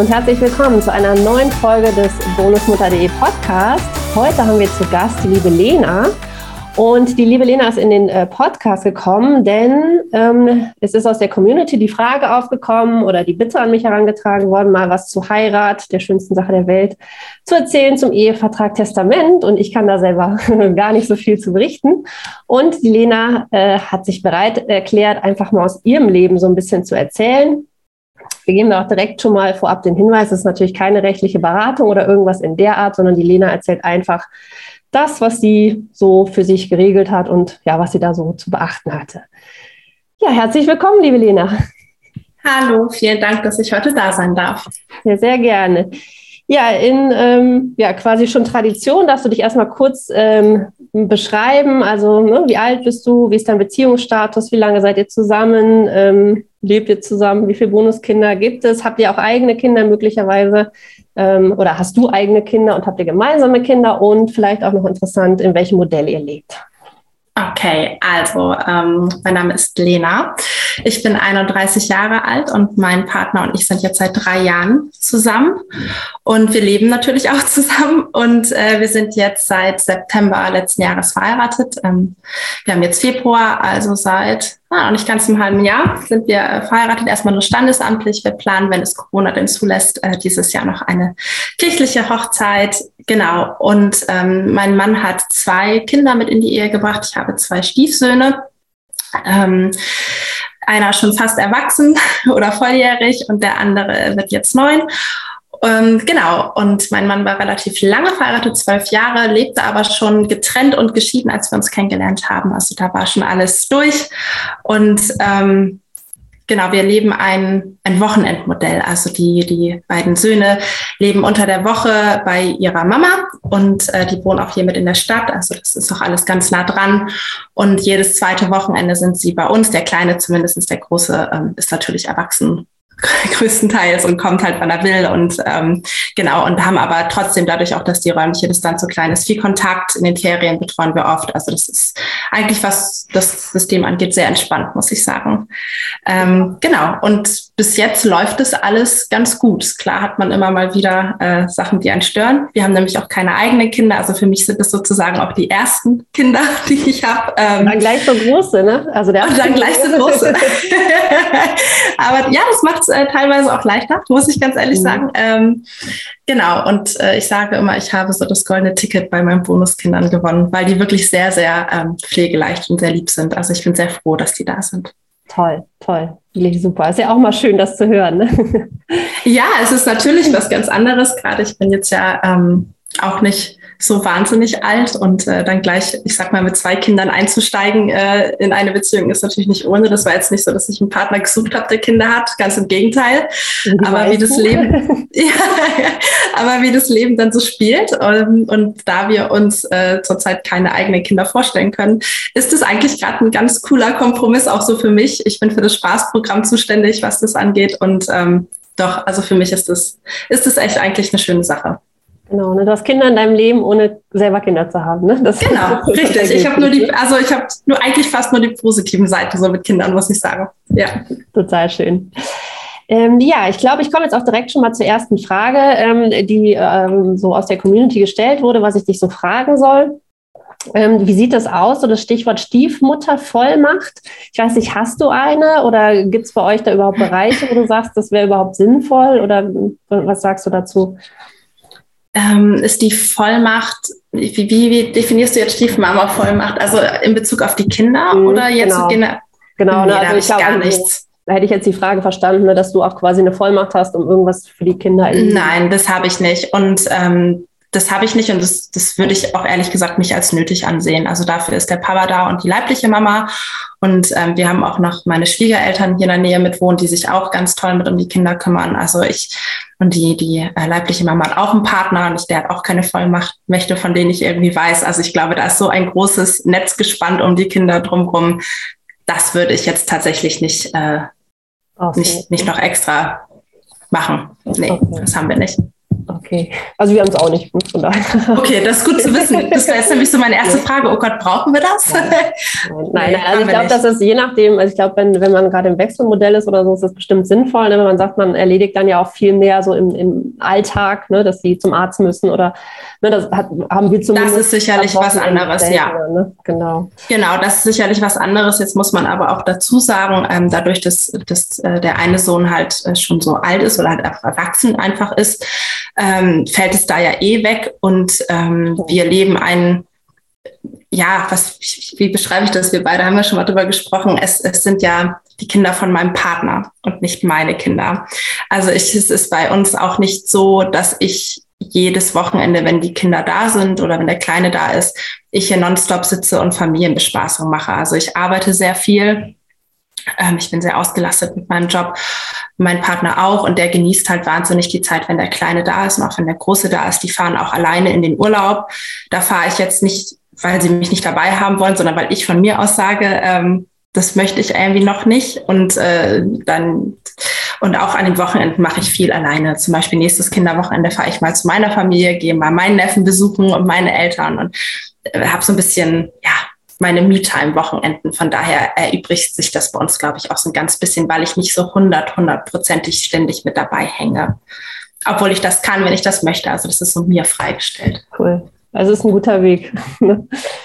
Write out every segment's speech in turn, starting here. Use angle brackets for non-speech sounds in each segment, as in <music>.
und herzlich willkommen zu einer neuen Folge des Bonusmutter.de Podcast. Heute haben wir zu Gast die liebe Lena. Und die liebe Lena ist in den äh, Podcast gekommen, denn ähm, es ist aus der Community die Frage aufgekommen oder die Bitte an mich herangetragen worden, mal was zu Heirat, der schönsten Sache der Welt, zu erzählen zum Ehevertrag Testament. Und ich kann da selber <laughs> gar nicht so viel zu berichten. Und die Lena äh, hat sich bereit erklärt, einfach mal aus ihrem Leben so ein bisschen zu erzählen. Wir geben da auch direkt schon mal vorab den Hinweis, es ist natürlich keine rechtliche Beratung oder irgendwas in der Art, sondern die Lena erzählt einfach das, was sie so für sich geregelt hat und ja, was sie da so zu beachten hatte. Ja, herzlich willkommen, liebe Lena. Hallo, vielen Dank, dass ich heute da sein darf. Ja, sehr gerne. Ja, in ähm, ja, quasi schon Tradition darfst du dich erstmal kurz ähm, beschreiben. Also, ne, wie alt bist du? Wie ist dein Beziehungsstatus? Wie lange seid ihr zusammen? Ähm, lebt ihr zusammen? Wie viele Bonuskinder gibt es? Habt ihr auch eigene Kinder möglicherweise? Ähm, oder hast du eigene Kinder und habt ihr gemeinsame Kinder? Und vielleicht auch noch interessant, in welchem Modell ihr lebt. Okay, also ähm, mein Name ist Lena. Ich bin 31 Jahre alt und mein Partner und ich sind jetzt seit drei Jahren zusammen. Und wir leben natürlich auch <laughs> zusammen. Und äh, wir sind jetzt seit September letzten Jahres verheiratet. Ähm, wir haben jetzt Februar, also seit ah, noch nicht ganz einem halben Jahr sind wir äh, verheiratet. Erstmal nur standesamtlich. Wir planen, wenn es Corona denn zulässt, äh, dieses Jahr noch eine kirchliche Hochzeit. Genau. Und ähm, mein Mann hat zwei Kinder mit in die Ehe gebracht. Ich habe zwei Stiefsöhne. Ähm, einer schon fast erwachsen <laughs> oder volljährig und der andere wird jetzt neun. Ähm, genau, und mein Mann war relativ lange verheiratet, zwölf Jahre, lebte aber schon getrennt und geschieden, als wir uns kennengelernt haben. Also da war schon alles durch. Und ähm, genau, wir leben ein, ein Wochenendmodell. Also die, die beiden Söhne leben unter der Woche bei ihrer Mama und äh, die wohnen auch hier mit in der Stadt. Also das ist auch alles ganz nah dran. Und jedes zweite Wochenende sind sie bei uns. Der Kleine zumindest, der Große, ähm, ist natürlich erwachsen <laughs> größtenteils und kommt halt, wann er will und ähm, genau und haben aber trotzdem dadurch auch, dass die räumliche Distanz so klein ist, viel Kontakt in den Ferien betreuen wir oft. Also das ist eigentlich, was das System angeht, sehr entspannt, muss ich sagen. Ähm, genau und bis jetzt läuft es alles ganz gut. Klar hat man immer mal wieder äh, Sachen, die einen stören. Wir haben nämlich auch keine eigenen Kinder, also für mich sind das sozusagen auch die ersten Kinder, <laughs> die ich habe. Ähm, dann gleich so große, ne? Also der und <laughs> dann gleich so große. aber ja, das macht äh, teilweise auch leichter, muss ich ganz ehrlich mhm. sagen. Ähm, genau, und äh, ich sage immer, ich habe so das goldene Ticket bei meinen Bonuskindern gewonnen, weil die wirklich sehr, sehr ähm, pflegeleicht und sehr lieb sind. Also ich bin sehr froh, dass die da sind. Toll, toll. Wirklich super. Ist ja auch mal schön, das zu hören. Ne? <laughs> Ja, es ist natürlich was ganz anderes. Gerade ich bin jetzt ja ähm, auch nicht so wahnsinnig alt und äh, dann gleich, ich sag mal, mit zwei Kindern einzusteigen äh, in eine Beziehung ist natürlich nicht ohne. Das war jetzt nicht so, dass ich einen Partner gesucht habe, der Kinder hat, ganz im Gegenteil. Aber wie das Leben, <laughs> <laughs> ja, aber wie das Leben dann so spielt und, ähm, und da wir uns äh, zurzeit keine eigenen Kinder vorstellen können, ist es eigentlich gerade ein ganz cooler Kompromiss auch so für mich. Ich bin für das Spaßprogramm zuständig, was das angeht und ähm, doch, also für mich ist das, ist das echt eigentlich eine schöne Sache. Genau, ne? du hast Kinder in deinem Leben, ohne selber Kinder zu haben. Ne? Das genau, <laughs> richtig. Ich habe nur die, also ich habe nur eigentlich fast nur die positiven Seiten so mit Kindern, muss ich sagen. Ja. Total schön. Ähm, ja, ich glaube, ich komme jetzt auch direkt schon mal zur ersten Frage, ähm, die ähm, so aus der Community gestellt wurde, was ich dich so fragen soll. Ähm, wie sieht das aus? So das Stichwort Stiefmuttervollmacht. Ich weiß nicht, hast du eine oder gibt es bei euch da überhaupt Bereiche, wo du sagst, das wäre überhaupt sinnvoll oder was sagst du dazu? Ähm, ist die Vollmacht, wie, wie, wie, definierst du jetzt Stiefmama-Vollmacht? Also in Bezug auf die Kinder mhm, oder jetzt genau. Genau, genau nee, ne, also ich gar also, nichts. Da hätte ich jetzt die Frage verstanden, ne, dass du auch quasi eine Vollmacht hast, um irgendwas für die Kinder. Nein, das habe ich nicht. Und ähm, das habe ich nicht und das, das würde ich auch ehrlich gesagt nicht als nötig ansehen. Also dafür ist der Papa da und die leibliche Mama. Und ähm, wir haben auch noch meine Schwiegereltern hier in der Nähe mitwohnen, die sich auch ganz toll mit um die Kinder kümmern. Also ich und die, die äh, leibliche Mama hat auch einen Partner und ich, der hat auch keine Vollmachtmächte, von denen ich irgendwie weiß. Also ich glaube, da ist so ein großes Netz gespannt um die Kinder drumherum. Das würde ich jetzt tatsächlich nicht, äh, nicht, nicht noch extra machen. Nee, okay. das haben wir nicht. Okay, also wir haben es auch nicht. Von daher. Okay, das ist gut zu wissen. Das wäre jetzt <laughs> nämlich so meine erste Frage. Oh Gott, brauchen wir das? Nein, <laughs> nein, nein also ich glaube, das ist je nachdem, also ich glaube, wenn, wenn man gerade im Wechselmodell ist oder so, ist das bestimmt sinnvoll. Ne? Wenn man sagt, man erledigt dann ja auch viel mehr so im, im Alltag, ne? dass sie zum Arzt müssen oder ne, das hat, haben wir zumindest. Das ist sicherlich was anderes, ja. Ne? Genau. Genau, das ist sicherlich was anderes. Jetzt muss man aber auch dazu sagen, ähm, dadurch, dass, dass äh, der eine Sohn halt äh, schon so alt ist oder halt erwachsen einfach ist, ähm, fällt es da ja eh weg und ähm, wir leben ein, ja, was, wie beschreibe ich das? Wir beide haben ja schon mal drüber gesprochen. Es, es sind ja die Kinder von meinem Partner und nicht meine Kinder. Also ich, es ist bei uns auch nicht so, dass ich jedes Wochenende, wenn die Kinder da sind oder wenn der Kleine da ist, ich hier nonstop sitze und Familienbespaßung mache. Also ich arbeite sehr viel ähm, ich bin sehr ausgelastet mit meinem Job, mein Partner auch und der genießt halt wahnsinnig die Zeit, wenn der Kleine da ist und auch wenn der Große da ist. Die fahren auch alleine in den Urlaub. Da fahre ich jetzt nicht, weil sie mich nicht dabei haben wollen, sondern weil ich von mir aus sage, ähm, das möchte ich irgendwie noch nicht. Und äh, dann und auch an den Wochenenden mache ich viel alleine. Zum Beispiel nächstes Kinderwochenende fahre ich mal zu meiner Familie, gehe mal meinen Neffen besuchen und meine Eltern und äh, habe so ein bisschen ja meine Me-Time-Wochenenden. Von daher erübrigt sich das bei uns, glaube ich, auch so ein ganz bisschen, weil ich nicht so hundert, hundertprozentig ständig mit dabei hänge. Obwohl ich das kann, wenn ich das möchte. Also das ist so mir freigestellt. Cool. Also es ist ein guter Weg. <laughs>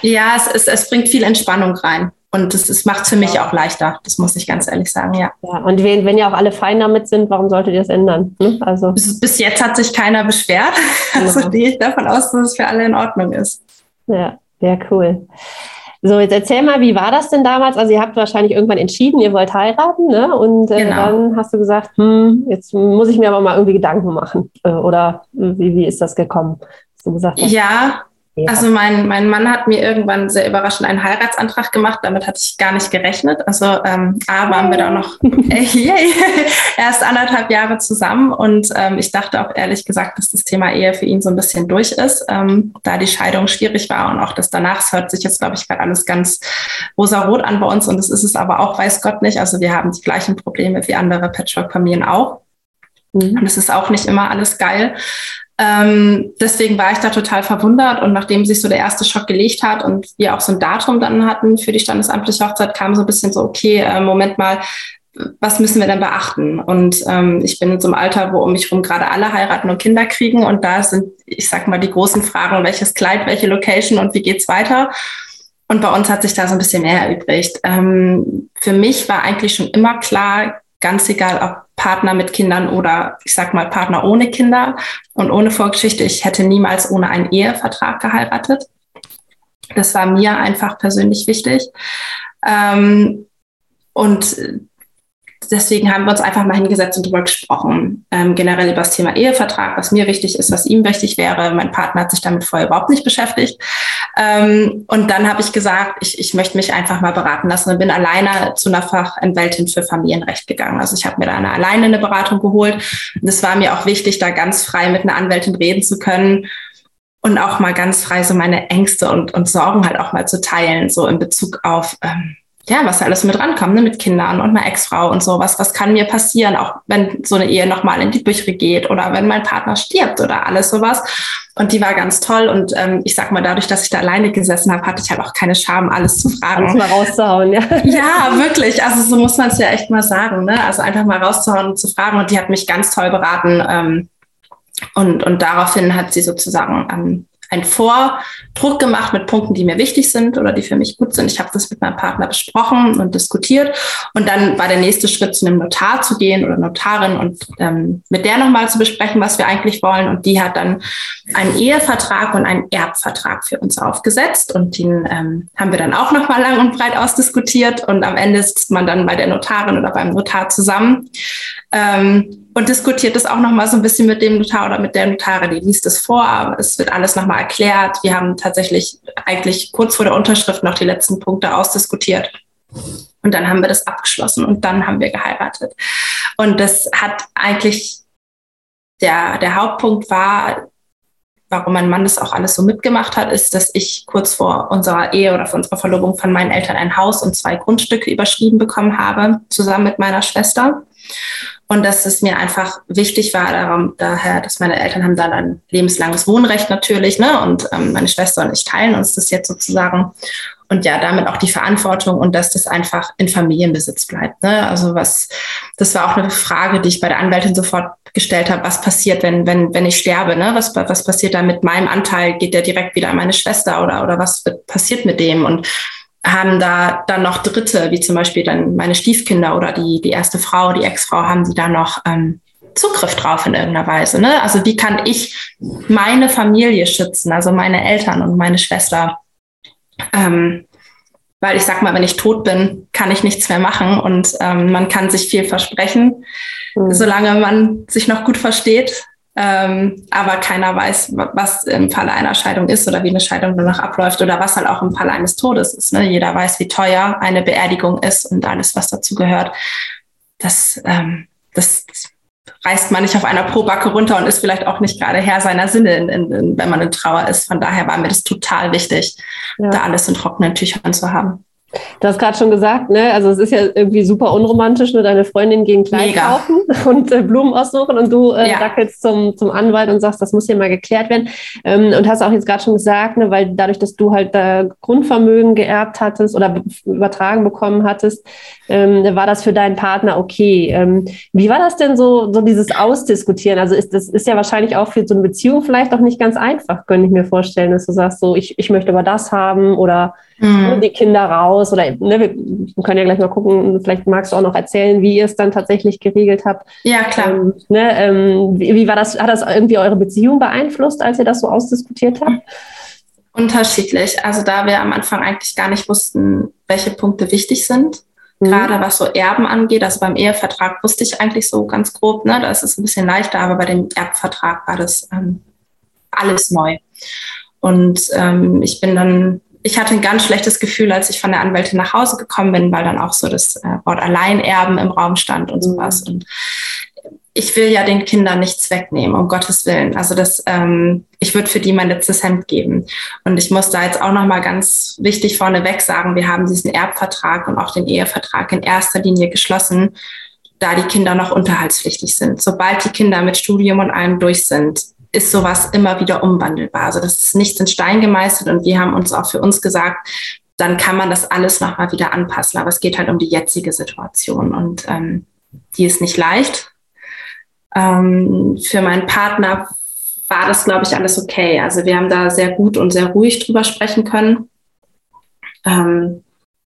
ja, es, ist, es bringt viel Entspannung rein. Und es macht es für mich auch leichter, das muss ich ganz ehrlich sagen, ja. ja und wenn, wenn ja auch alle fein damit sind, warum solltet ihr das ändern? Ne? Also. Bis, bis, jetzt hat sich keiner beschwert. <laughs> Also gehe ich davon aus, dass es für alle in Ordnung ist. Ja, sehr cool. So, jetzt erzähl mal, wie war das denn damals? Also ihr habt wahrscheinlich irgendwann entschieden, ihr wollt heiraten, ne? Und äh, genau. dann hast du gesagt, hm, jetzt muss ich mir aber mal irgendwie Gedanken machen. Äh, oder wie, wie ist das gekommen? Hast du gesagt hast, ja, ja. Also mein, mein Mann hat mir irgendwann sehr überraschend einen Heiratsantrag gemacht. Damit hatte ich gar nicht gerechnet. Also ähm, A waren wir da noch <laughs> äh, <laughs> erst anderthalb Jahre zusammen und ähm, ich dachte auch ehrlich gesagt, dass das Thema Ehe für ihn so ein bisschen durch ist, ähm, da die Scheidung schwierig war und auch das danach. Es hört sich jetzt, glaube ich, gerade alles ganz rosa-rot an bei uns und das ist es aber auch, weiß Gott nicht. Also wir haben die gleichen Probleme wie andere Patchwork-Familien auch. Mhm. Und es ist auch nicht immer alles geil. Ähm, deswegen war ich da total verwundert und nachdem sich so der erste Schock gelegt hat und wir auch so ein Datum dann hatten für die standesamtliche Hochzeit, kam so ein bisschen so, okay, äh, Moment mal, was müssen wir denn beachten? Und ähm, ich bin in so einem Alter, wo um mich herum gerade alle heiraten und Kinder kriegen und da sind, ich sag mal, die großen Fragen, welches Kleid, welche Location und wie geht's weiter? Und bei uns hat sich da so ein bisschen mehr erübrigt. Ähm, für mich war eigentlich schon immer klar, ganz egal ob Partner mit Kindern oder ich sag mal Partner ohne Kinder und ohne Vorgeschichte. Ich hätte niemals ohne einen Ehevertrag geheiratet. Das war mir einfach persönlich wichtig. Ähm, und deswegen haben wir uns einfach mal hingesetzt und darüber gesprochen. Ähm, generell über das Thema Ehevertrag, was mir wichtig ist, was ihm wichtig wäre. Mein Partner hat sich damit vorher überhaupt nicht beschäftigt. Ähm, und dann habe ich gesagt, ich, ich möchte mich einfach mal beraten lassen und bin alleine zu einer Fachanwältin für Familienrecht gegangen. Also ich habe mir da eine, alleine eine Beratung geholt. Und es war mir auch wichtig, da ganz frei mit einer Anwältin reden zu können und auch mal ganz frei so meine Ängste und, und Sorgen halt auch mal zu teilen, so in Bezug auf ähm, ja, was alles mit rankommt, ne, mit Kindern und einer Ex-Frau und sowas. Was kann mir passieren, auch wenn so eine Ehe nochmal in die Bücher geht oder wenn mein Partner stirbt oder alles sowas. Und die war ganz toll. Und ähm, ich sag mal, dadurch, dass ich da alleine gesessen habe, hatte ich halt auch keine Scham, alles zu fragen. Alles mal rauszuhauen, ja. <laughs> Ja, wirklich. Also so muss man es ja echt mal sagen. Ne? Also einfach mal rauszuhauen und zu fragen. Und die hat mich ganz toll beraten. Ähm, und, und daraufhin hat sie sozusagen ähm, einen Vordruck gemacht mit Punkten, die mir wichtig sind oder die für mich gut sind. Ich habe das mit meinem Partner besprochen und diskutiert. Und dann war der nächste Schritt, zu einem Notar zu gehen oder Notarin und ähm, mit der nochmal zu besprechen, was wir eigentlich wollen. Und die hat dann einen Ehevertrag und einen Erbvertrag für uns aufgesetzt. Und den ähm, haben wir dann auch nochmal lang und breit ausdiskutiert. Und am Ende sitzt man dann bei der Notarin oder beim Notar zusammen. Ähm, und diskutiert es auch nochmal so ein bisschen mit dem Notar oder mit der Notarin, die liest es vor, es wird alles nochmal erklärt. Wir haben tatsächlich eigentlich kurz vor der Unterschrift noch die letzten Punkte ausdiskutiert. Und dann haben wir das abgeschlossen und dann haben wir geheiratet. Und das hat eigentlich, der, der Hauptpunkt war, warum mein Mann das auch alles so mitgemacht hat, ist, dass ich kurz vor unserer Ehe oder vor unserer Verlobung von meinen Eltern ein Haus und zwei Grundstücke überschrieben bekommen habe, zusammen mit meiner Schwester. Und dass es mir einfach wichtig war, darum, daher, dass meine Eltern haben dann ein lebenslanges Wohnrecht natürlich, ne? Und ähm, meine Schwester und ich teilen uns das jetzt sozusagen. Und ja, damit auch die Verantwortung und dass das einfach in Familienbesitz bleibt. Ne? Also was, das war auch eine Frage, die ich bei der Anwältin sofort gestellt habe, was passiert, wenn, wenn, wenn ich sterbe, ne? Was, was passiert da mit meinem Anteil? Geht der direkt wieder an meine Schwester oder, oder was passiert mit dem? Und haben da dann noch Dritte, wie zum Beispiel dann meine Stiefkinder oder die, die erste Frau, die Ex-Frau, haben sie da noch ähm, Zugriff drauf in irgendeiner Weise. Ne? Also wie kann ich meine Familie schützen, also meine Eltern und meine Schwester? Ähm, weil ich sag mal, wenn ich tot bin, kann ich nichts mehr machen und ähm, man kann sich viel versprechen, mhm. solange man sich noch gut versteht. Ähm, aber keiner weiß, was im Falle einer Scheidung ist oder wie eine Scheidung danach abläuft oder was halt auch im Falle eines Todes ist. Ne? Jeder weiß, wie teuer eine Beerdigung ist und alles, was dazu gehört. Das, ähm, das reißt man nicht auf einer Probacke runter und ist vielleicht auch nicht gerade Herr seiner Sinne, in, in, in, wenn man in Trauer ist. Von daher war mir das total wichtig, ja. da alles in trockenen Tüchern zu haben. Du hast gerade schon gesagt, ne? Also es ist ja irgendwie super unromantisch, ne? Deine Freundin gegen Kleid Mega. kaufen <laughs> und äh, Blumen aussuchen und du äh, ja. dackelst zum, zum Anwalt und sagst, das muss hier mal geklärt werden. Ähm, und hast auch jetzt gerade schon gesagt, ne, weil dadurch, dass du halt äh, Grundvermögen geerbt hattest oder übertragen bekommen hattest, ähm, war das für deinen Partner okay. Ähm, wie war das denn so, so dieses Ausdiskutieren? Also ist das ist ja wahrscheinlich auch für so eine Beziehung vielleicht auch nicht ganz einfach, könnte ich mir vorstellen, dass du sagst, so ich, ich möchte aber das haben oder mhm. die Kinder raus oder ne, wir können ja gleich mal gucken, vielleicht magst du auch noch erzählen, wie ihr es dann tatsächlich geregelt habt. Ja, klar. Ähm, ne, ähm, wie, wie, war das, hat das irgendwie eure Beziehung beeinflusst, als ihr das so ausdiskutiert habt? Unterschiedlich. Also da wir am Anfang eigentlich gar nicht wussten, welche Punkte wichtig sind, mhm. gerade was so Erben angeht. Also beim Ehevertrag wusste ich eigentlich so ganz grob, ne, da ist es ein bisschen leichter, aber bei dem Erbvertrag war das ähm, alles neu. Und ähm, ich bin dann ich hatte ein ganz schlechtes Gefühl, als ich von der Anwältin nach Hause gekommen bin, weil dann auch so das äh, Wort Alleinerben im Raum stand und sowas. Und ich will ja den Kindern nichts wegnehmen, um Gottes Willen. Also das, ähm, ich würde für die mein letztes Hemd geben. Und ich muss da jetzt auch nochmal ganz wichtig vorneweg sagen, wir haben diesen Erbvertrag und auch den Ehevertrag in erster Linie geschlossen, da die Kinder noch unterhaltspflichtig sind. Sobald die Kinder mit Studium und allem durch sind, ist sowas immer wieder umwandelbar. Also das ist nichts in Stein gemeißelt und wir haben uns auch für uns gesagt, dann kann man das alles nochmal wieder anpassen. Aber es geht halt um die jetzige Situation und ähm, die ist nicht leicht. Ähm, für meinen Partner war das, glaube ich, alles okay. Also wir haben da sehr gut und sehr ruhig drüber sprechen können. Ähm,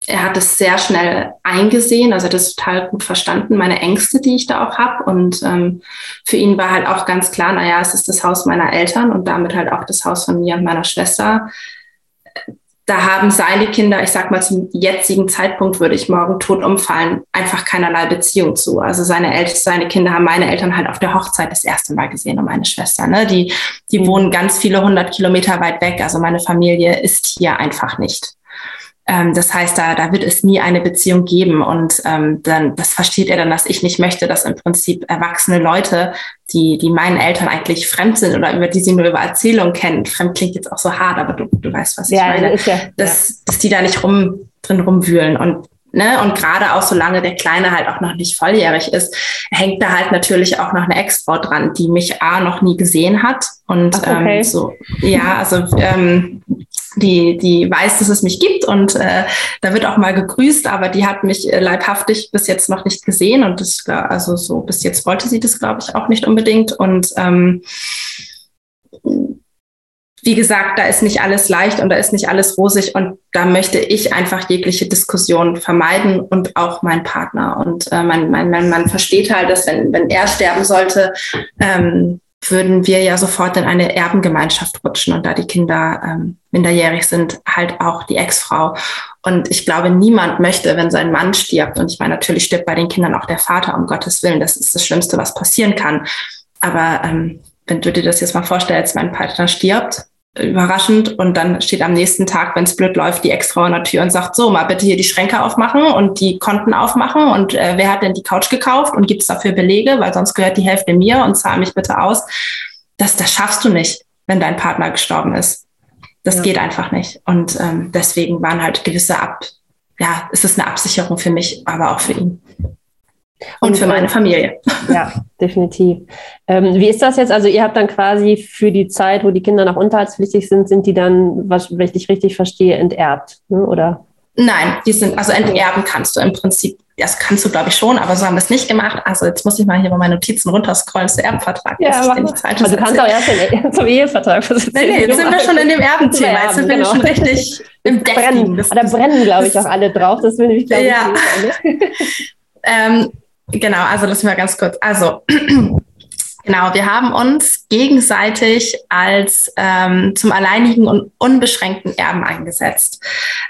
er hat es sehr schnell eingesehen, also er hat es total gut verstanden, meine Ängste, die ich da auch habe. Und ähm, für ihn war halt auch ganz klar, naja, es ist das Haus meiner Eltern und damit halt auch das Haus von mir und meiner Schwester. Da haben seine Kinder, ich sag mal zum jetzigen Zeitpunkt würde ich morgen tot umfallen, einfach keinerlei Beziehung zu. Also seine Eltern, seine Kinder haben meine Eltern halt auf der Hochzeit das erste Mal gesehen und meine Schwester. Ne? Die, die mhm. wohnen ganz viele hundert Kilometer weit weg. Also meine Familie ist hier einfach nicht. Ähm, das heißt, da, da wird es nie eine Beziehung geben. Und ähm, dann, das versteht er dann, dass ich nicht möchte, dass im Prinzip erwachsene Leute, die, die meinen Eltern eigentlich fremd sind oder über die sie nur über Erzählung kennen, fremd klingt jetzt auch so hart, aber du, du weißt, was ich ja, meine, ja, dass, ja. dass die da nicht rum, drin rumwühlen. Und Ne? Und gerade auch solange der Kleine halt auch noch nicht volljährig ist, hängt da halt natürlich auch noch eine Ex-Frau dran, die mich A noch nie gesehen hat. Und Ach, okay. ähm, so, ja, also ähm, die, die weiß, dass es mich gibt und äh, da wird auch mal gegrüßt, aber die hat mich äh, leibhaftig bis jetzt noch nicht gesehen und das, also so bis jetzt wollte sie das, glaube ich, auch nicht unbedingt. Und ähm, wie gesagt, da ist nicht alles leicht und da ist nicht alles rosig und da möchte ich einfach jegliche Diskussion vermeiden und auch mein Partner. Und äh, mein, mein, mein Mann versteht halt, dass wenn, wenn er sterben sollte, ähm, würden wir ja sofort in eine Erbengemeinschaft rutschen und da die Kinder ähm, minderjährig sind, halt auch die Ex-Frau. Und ich glaube, niemand möchte, wenn sein Mann stirbt, und ich meine, natürlich stirbt bei den Kindern auch der Vater, um Gottes Willen, das ist das Schlimmste, was passieren kann. Aber ähm, wenn du dir das jetzt mal vorstellst, mein Partner stirbt, überraschend und dann steht am nächsten Tag, wenn es blöd läuft, die Ex-Frau an der Tür und sagt, so, mal bitte hier die Schränke aufmachen und die Konten aufmachen und äh, wer hat denn die Couch gekauft und gibt es dafür Belege, weil sonst gehört die Hälfte mir und zahl mich bitte aus. Das, das schaffst du nicht, wenn dein Partner gestorben ist. Das ja. geht einfach nicht. Und ähm, deswegen waren halt gewisse Ab, ja, es ist eine Absicherung für mich, aber auch für ihn. Und, für meine Familie. <laughs> Ja, definitiv. Ähm, wie ist das jetzt? Also ihr habt dann quasi für die Zeit, wo die Kinder noch unterhaltspflichtig sind, sind die dann, was, wenn ich dich richtig verstehe, enterbt, ne? oder? Nein, die sind, also enterben kannst du im Prinzip, das kannst du glaube ich schon, aber so haben wir es nicht gemacht. Also jetzt muss ich mal hier bei meinen Notizen runterscrollen, der Erbvertrag. Ja, aber also du kannst auch erst <laughs> zum Ehevertrag. Nee, nee, jetzt sind wir schon in dem Erbenthema, jetzt sind wir genau. schon richtig <laughs> im Brennen. Da brennen, glaube ich, auch alle drauf, das will nämlich, glaube ich, ja. ähm, Genau, also lassen wir ganz kurz. Also <clears throat> Genau, wir haben uns gegenseitig als ähm, zum alleinigen und unbeschränkten Erben eingesetzt.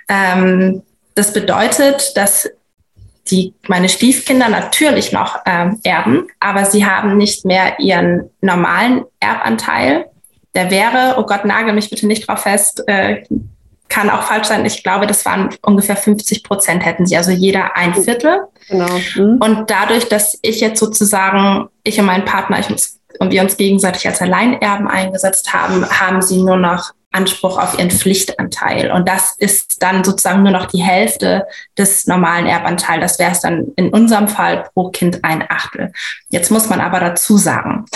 Ähm, das bedeutet, dass die, meine Stiefkinder natürlich noch ähm, erben, aber sie haben nicht mehr ihren normalen Erbanteil. Der wäre, oh Gott, nagel mich bitte nicht drauf fest, äh, kann auch falsch sein. Ich glaube, das waren ungefähr 50 Prozent hätten sie, also jeder ein Viertel. Genau. Mhm. Und dadurch, dass ich jetzt sozusagen, ich und mein Partner, ich uns, und wir uns gegenseitig als Alleinerben eingesetzt haben, haben sie nur noch Anspruch auf ihren Pflichtanteil. Und das ist dann sozusagen nur noch die Hälfte des normalen Erbanteils. Das wäre es dann in unserem Fall pro Kind ein Achtel. Jetzt muss man aber dazu sagen,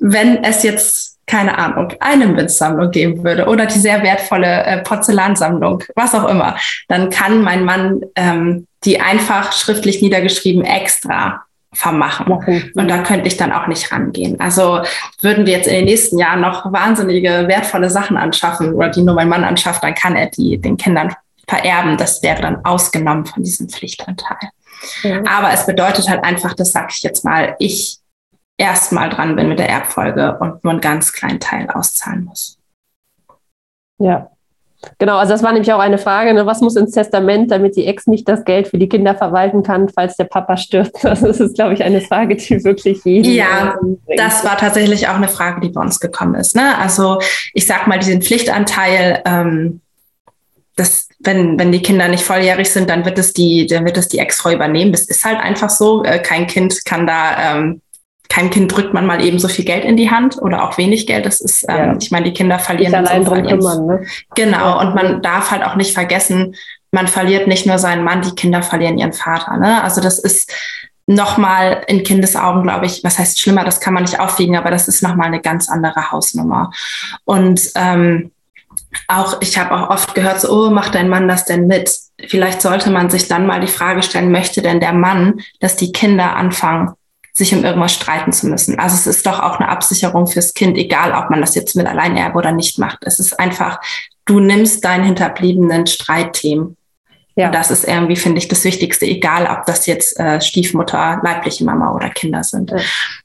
wenn es jetzt keine Ahnung, eine Münzsammlung geben würde oder die sehr wertvolle äh, Porzellansammlung, was auch immer, dann kann mein Mann ähm, die einfach schriftlich niedergeschrieben extra vermachen. Okay. Und da könnte ich dann auch nicht rangehen. Also würden wir jetzt in den nächsten Jahren noch wahnsinnige, wertvolle Sachen anschaffen oder die nur mein Mann anschafft, dann kann er die den Kindern vererben. Das wäre dann ausgenommen von diesem Pflichtanteil. Ja. Aber es bedeutet halt einfach, das sage ich jetzt mal, ich erstmal dran bin mit der Erbfolge und nur einen ganz kleinen Teil auszahlen muss. Ja, Genau, also das war nämlich auch eine Frage, ne? was muss ins Testament, damit die Ex nicht das Geld für die Kinder verwalten kann, falls der Papa stirbt? <laughs> Das ist, glaube ich, eine Frage, die wirklich jeden. Ja, das war tatsächlich auch eine Frage, die bei uns gekommen ist. Ne? Also ich sag mal, diesen Pflichtanteil, ähm, das, wenn, wenn die Kinder nicht volljährig sind, dann wird es die, dann wird es die Ex-Frau übernehmen. Das ist halt einfach so. Äh, kein Kind kann da ähm, keinem Kind drückt man mal eben so viel Geld in die Hand oder auch wenig Geld. Das ist, ähm, ja. ich meine, die Kinder verlieren. Nicht allein drum kümmern, ne? Genau. Und man darf halt auch nicht vergessen, man verliert nicht nur seinen Mann, die Kinder verlieren ihren Vater. Ne? Also das ist nochmal in Kindesaugen, glaube ich, was heißt schlimmer, das kann man nicht aufwiegen, aber das ist nochmal eine ganz andere Hausnummer. Und ähm, auch, ich habe auch oft gehört, so, oh, macht dein Mann das denn mit? Vielleicht sollte man sich dann mal die Frage stellen, möchte denn der Mann, dass die Kinder anfangen, sich um irgendwas streiten zu müssen. Also es ist doch auch eine Absicherung fürs Kind, egal ob man das jetzt mit Alleinerbe oder nicht macht. Es ist einfach, du nimmst deinen hinterbliebenen Streitthemen. Ja. Und das ist irgendwie, finde ich, das Wichtigste, egal ob das jetzt äh, Stiefmutter, leibliche Mama oder Kinder sind. Ja.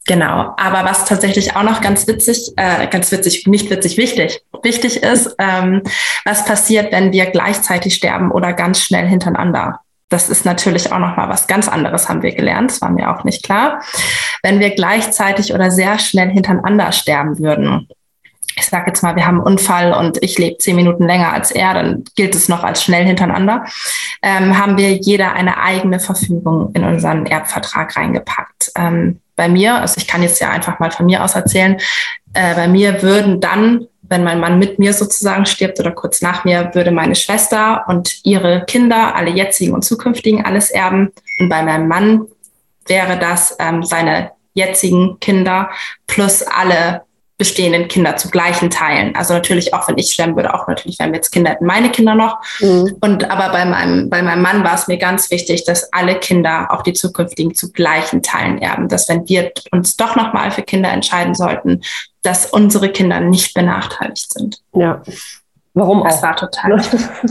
Genau. Aber was tatsächlich auch noch ganz witzig, äh, ganz witzig, nicht witzig, wichtig, wichtig ist, ähm, was passiert, wenn wir gleichzeitig sterben oder ganz schnell hintereinander das ist natürlich auch noch mal was ganz anderes, haben wir gelernt. Das war mir auch nicht klar. Wenn wir gleichzeitig oder sehr schnell hintereinander sterben würden, ich sage jetzt mal, wir haben einen Unfall und ich lebe zehn Minuten länger als er, dann gilt es noch als schnell hintereinander, ähm, haben wir jeder eine eigene Verfügung in unseren Erbvertrag reingepackt. Ähm, bei mir, also ich kann jetzt ja einfach mal von mir aus erzählen, äh, bei mir würden dann wenn mein Mann mit mir sozusagen stirbt oder kurz nach mir, würde meine Schwester und ihre Kinder, alle jetzigen und zukünftigen, alles erben. Und bei meinem Mann wäre das ähm, seine jetzigen Kinder plus alle bestehenden Kinder zu gleichen Teilen. Also natürlich auch, wenn ich sterben würde, auch natürlich, wenn wir jetzt Kinder hätten, meine Kinder noch. Mhm. Und aber bei meinem, bei meinem Mann war es mir ganz wichtig, dass alle Kinder, auch die zukünftigen, zu gleichen Teilen erben. Dass wenn wir uns doch nochmal für Kinder entscheiden sollten, dass unsere Kinder nicht benachteiligt sind. Ja. Warum auch? Das war total.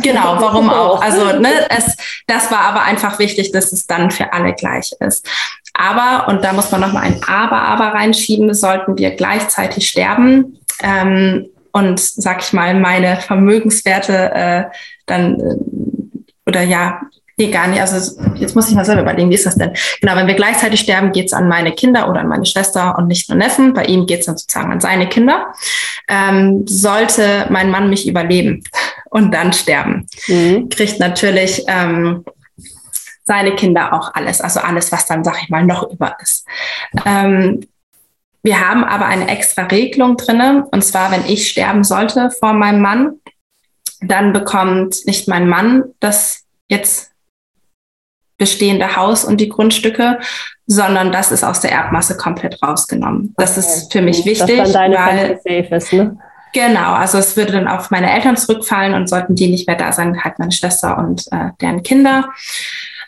genau, warum <laughs> auch? Also, ne, es, das war aber einfach wichtig, dass es dann für alle gleich ist. Aber, und da muss man nochmal ein Aber, Aber reinschieben, sollten wir gleichzeitig sterben ähm, und, sag ich mal, meine Vermögenswerte äh, dann, äh, oder ja, Nee, gar nicht. Also jetzt muss ich mal selber überlegen, wie ist das denn? Genau, wenn wir gleichzeitig sterben, geht es an meine Kinder oder an meine Schwester und nicht nur Neffen. Bei ihm geht es dann sozusagen an seine Kinder. Ähm, sollte mein Mann mich überleben <laughs> und dann sterben, mhm. kriegt natürlich ähm, seine Kinder auch alles, also alles, was dann, sag ich mal, noch über ist. Ähm, wir haben aber eine extra Regelung drinne, und zwar, wenn ich sterben sollte vor meinem Mann, dann bekommt nicht mein Mann das jetzt bestehende Haus und die Grundstücke, sondern das ist aus der Erbmasse komplett rausgenommen. Das okay. ist für mich wichtig, dass dann deine weil safe ist, ne? Genau, also es würde dann auf meine Eltern zurückfallen und sollten die nicht mehr da sein, halt meine Schwester und äh, deren Kinder.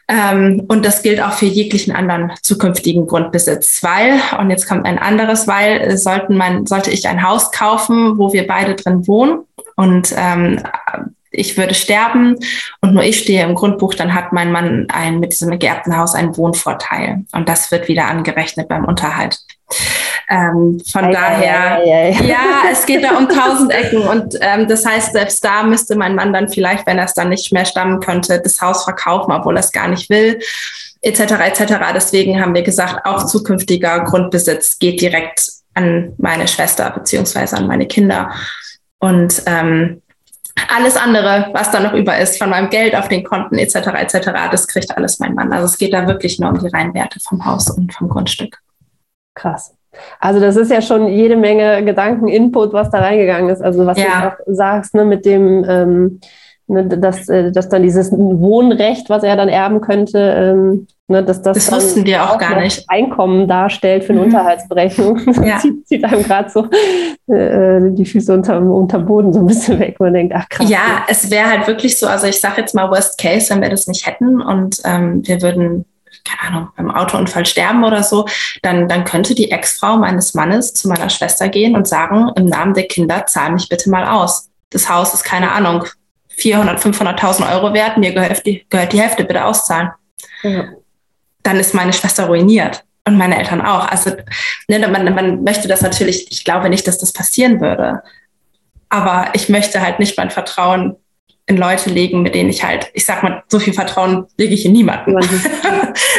Ähm, und das gilt auch für jeglichen anderen zukünftigen Grundbesitz, weil, und jetzt kommt ein anderes, weil, äh, sollten man, sollte ich ein Haus kaufen, wo wir beide drin wohnen und ähm, ich würde sterben und nur ich stehe im Grundbuch, dann hat mein Mann ein, mit diesem geerbten Haus einen Wohnvorteil. Und das wird wieder angerechnet beim Unterhalt. Ähm, von ei, daher, ei, ei, ja, es geht da um tausend Ecken und ähm, das heißt, selbst da müsste mein Mann dann vielleicht, wenn er es dann nicht mehr stammen könnte, das Haus verkaufen, obwohl er es gar nicht will, etc. etc. Deswegen haben wir gesagt, auch zukünftiger Grundbesitz geht direkt an meine Schwester beziehungsweise an meine Kinder. Und ähm, alles andere, was da noch über ist, von meinem Geld auf den Konten etc. etc., das kriegt alles mein Mann. Also es geht da wirklich nur um die Reinwerte vom Haus und vom Grundstück. Krass. Also das ist ja schon jede Menge Gedanken-Input, was da reingegangen ist. Also was ja. du auch sagst, ne, mit dem, ähm, ne, dass, äh, dass dann dieses Wohnrecht, was er dann erben könnte, ähm, ne, dass das, das wussten wir auch, auch gar nicht. Einkommen darstellt für eine mhm. Unterhaltsberechnung. <laughs> Ja. zieht, zieht einem gerade so äh, die Füße unter, unter Boden so ein bisschen weg. Man denkt, ach krass. Ja, es wäre halt wirklich so, also ich sage jetzt mal Worst Case, wenn wir das nicht hätten und ähm, wir würden keine Ahnung, beim Autounfall sterben oder so, dann, dann könnte die Ex-Frau meines Mannes zu meiner Schwester gehen und sagen, im Namen der Kinder, zahl mich bitte mal aus. Das Haus ist, keine Ahnung, 400, 500.000 Euro wert, mir gehört die, gehört die Hälfte, bitte auszahlen. Ja. Dann ist meine Schwester ruiniert und meine Eltern auch. Also ne, man, man möchte das natürlich, ich glaube nicht, dass das passieren würde. Aber ich möchte halt nicht mein Vertrauen in Leute legen, mit denen ich halt, ich sag mal, so viel Vertrauen lege ich in niemanden, <laughs> was